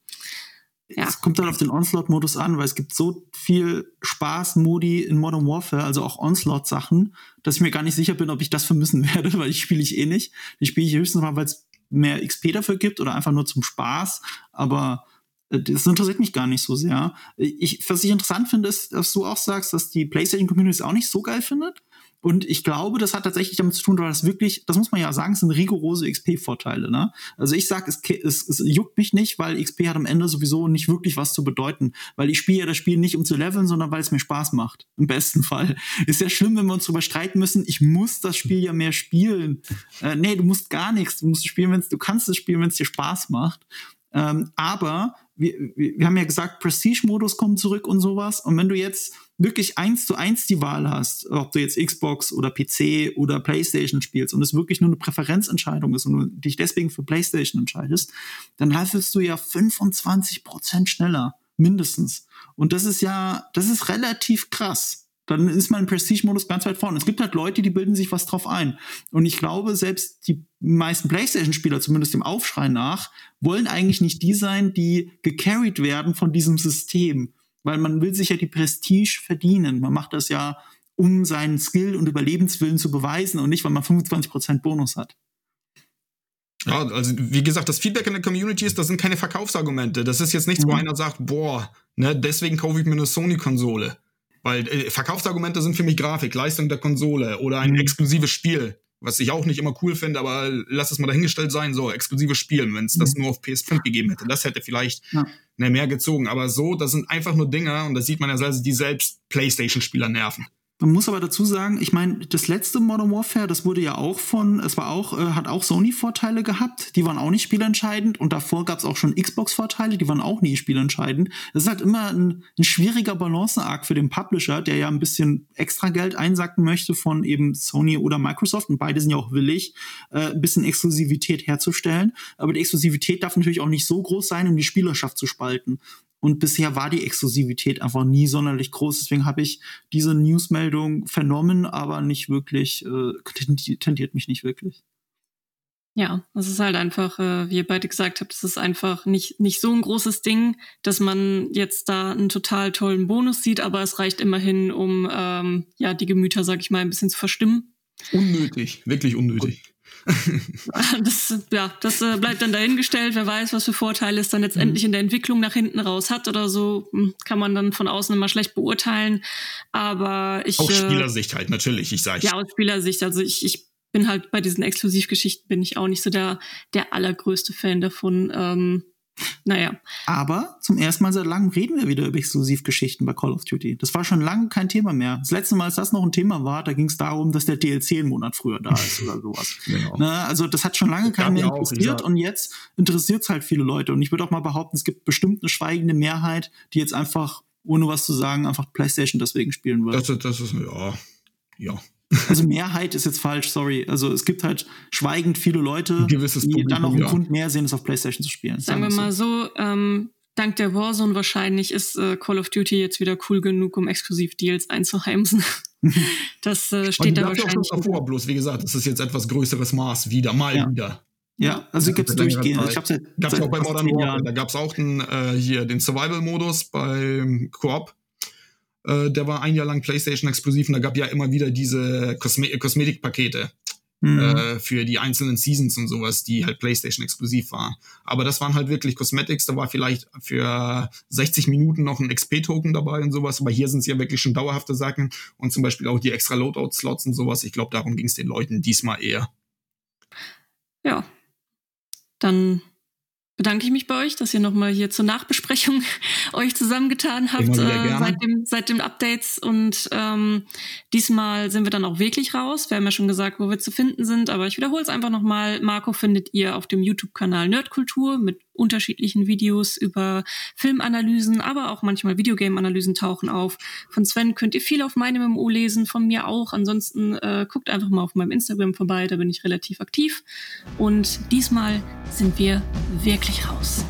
Speaker 3: Ja. Es kommt dann auf den Onslaught-Modus an, weil es gibt so viel Spaß-Modi in Modern Warfare, also auch Onslaught-Sachen, dass ich mir gar nicht sicher bin, ob ich das vermissen werde, weil ich spiele ich eh nicht. Die spiele ich höchstens mal, weil es mehr XP dafür gibt oder einfach nur zum Spaß. Aber äh, das interessiert mich gar nicht so sehr. Ich, was ich interessant finde, ist, dass du auch sagst, dass die PlayStation-Community es auch nicht so geil findet. Und ich glaube, das hat tatsächlich damit zu tun, weil das wirklich, das muss man ja sagen, sind rigorose XP-Vorteile. Ne? Also ich sag, es, es, es juckt mich nicht, weil XP hat am Ende sowieso nicht wirklich was zu bedeuten. Weil ich spiele ja das Spiel nicht um zu leveln, sondern weil es mir Spaß macht. Im besten Fall. Ist ja schlimm, wenn wir uns darüber streiten müssen, ich muss das Spiel ja mehr spielen. Äh, nee, du musst gar nichts. Du musst spielen, wenn du kannst es spielen, wenn es dir Spaß macht. Ähm, aber wir, wir haben ja gesagt, Prestige-Modus kommt zurück und sowas. Und wenn du jetzt wirklich eins zu eins die Wahl hast, ob du jetzt Xbox oder PC oder PlayStation spielst und es wirklich nur eine Präferenzentscheidung ist und du dich deswegen für PlayStation entscheidest, dann leistest du ja 25 Prozent schneller, mindestens. Und das ist ja, das ist relativ krass dann ist man im Prestige-Modus ganz weit vorne. Es gibt halt Leute, die bilden sich was drauf ein. Und ich glaube, selbst die meisten PlayStation-Spieler, zumindest dem Aufschrei nach, wollen eigentlich nicht die sein, die gecarried werden von diesem System. Weil man will sich ja die Prestige verdienen. Man macht das ja um seinen Skill und Überlebenswillen zu beweisen und nicht, weil man 25% Bonus hat.
Speaker 2: Ja, also wie gesagt, das Feedback in der Community ist, das sind keine Verkaufsargumente. Das ist jetzt nichts, mhm. wo einer sagt, boah, ne, deswegen kaufe ich mir eine Sony-Konsole. Weil äh, Verkaufsargumente sind für mich Grafik, Leistung der Konsole oder ein mhm. exklusives Spiel, was ich auch nicht immer cool finde, aber lass es mal dahingestellt sein, so exklusives Spiel, wenn es mhm. das nur auf PS5 gegeben hätte. Das hätte vielleicht ja. ne, mehr gezogen. Aber so, das sind einfach nur Dinge und das sieht man ja, die selbst PlayStation-Spieler nerven.
Speaker 3: Man muss aber dazu sagen, ich meine, das letzte Modern Warfare, das wurde ja auch von, es war auch, äh, hat auch Sony-Vorteile gehabt, die waren auch nicht spielentscheidend und davor gab es auch schon Xbox-Vorteile, die waren auch nie spielentscheidend. Das ist halt immer ein, ein schwieriger Balanceakt für den Publisher, der ja ein bisschen extra Geld einsacken möchte von eben Sony oder Microsoft und beide sind ja auch willig, äh, ein bisschen Exklusivität herzustellen. Aber die Exklusivität darf natürlich auch nicht so groß sein, um die Spielerschaft zu spalten. Und bisher war die Exklusivität einfach nie sonderlich groß. Deswegen habe ich diese Newsmeldung vernommen, aber nicht wirklich, äh, tendiert mich nicht wirklich.
Speaker 1: Ja, es ist halt einfach, äh, wie ihr beide gesagt habt, es ist einfach nicht, nicht so ein großes Ding, dass man jetzt da einen total tollen Bonus sieht, aber es reicht immerhin, um ähm, ja die Gemüter, sag ich mal, ein bisschen zu verstimmen.
Speaker 2: Unnötig, wirklich unnötig.
Speaker 1: das, ja, das äh, bleibt dann dahingestellt. Wer weiß, was für Vorteile es dann letztendlich mhm. in der Entwicklung nach hinten raus hat oder so, hm, kann man dann von außen immer schlecht beurteilen. Aber ich.
Speaker 2: Aus äh, Spielersicht halt, natürlich, ich sage.
Speaker 1: Ja, aus Spielersicht. Also ich, ich bin halt bei diesen Exklusivgeschichten bin ich auch nicht so der, der allergrößte Fan davon. Ähm, naja.
Speaker 3: Aber zum ersten Mal seit langem reden wir wieder über Exklusivgeschichten bei Call of Duty. Das war schon lange kein Thema mehr. Das letzte Mal, als das noch ein Thema war, da ging es darum, dass der DLC einen Monat früher da ist oder sowas. Genau. Na, also das hat schon lange keinen mehr interessiert auch, und jetzt interessiert es halt viele Leute. Und ich würde auch mal behaupten, es gibt bestimmt eine schweigende Mehrheit, die jetzt einfach, ohne was zu sagen, einfach PlayStation deswegen spielen wird.
Speaker 2: Das, das ist, ja, ja.
Speaker 3: Also Mehrheit ist jetzt falsch, sorry. Also es gibt halt schweigend viele Leute, die Publikum, dann noch einen ja. Grund mehr sehen, es auf PlayStation zu spielen.
Speaker 1: Sagen, wir mal so, ähm, dank der Warzone wahrscheinlich ist äh, Call of Duty jetzt wieder cool genug, um Exklusiv-Deals einzuheimsen. das äh, steht da wahrscheinlich.
Speaker 2: Auch davor, bloß wie gesagt, das ist jetzt etwas größeres Maß wieder, mal ja. wieder.
Speaker 3: Ja, also gibt es durchgehend. Ich
Speaker 2: hab's seit, gab's auch bei Modern Warfare. Da gab es auch den, äh, hier den Survival-Modus beim Koop äh, der war ein Jahr lang PlayStation exklusiv und da gab ja immer wieder diese Kosme Kosmetikpakete. Mhm. Äh, für die einzelnen Seasons und sowas, die halt PlayStation exklusiv waren. Aber das waren halt wirklich Cosmetics, da war vielleicht für 60 Minuten noch ein XP-Token dabei und sowas, aber hier sind es ja wirklich schon dauerhafte Sachen und zum Beispiel auch die extra Loadout-Slots und sowas. Ich glaube, darum ging es den Leuten diesmal eher.
Speaker 1: Ja. Dann bedanke ich mich bei euch, dass ihr nochmal hier zur Nachbesprechung euch zusammengetan habt äh, seit, dem, seit den Updates. Und ähm, diesmal sind wir dann auch wirklich raus. Wir haben ja schon gesagt, wo wir zu finden sind, aber ich wiederhole es einfach nochmal. Marco findet ihr auf dem YouTube-Kanal Nerdkultur mit unterschiedlichen Videos über Filmanalysen, aber auch manchmal Videogame-Analysen tauchen auf. Von Sven könnt ihr viel auf meinem MMO lesen, von mir auch. Ansonsten äh, guckt einfach mal auf meinem Instagram vorbei, da bin ich relativ aktiv. Und diesmal sind wir wirklich raus.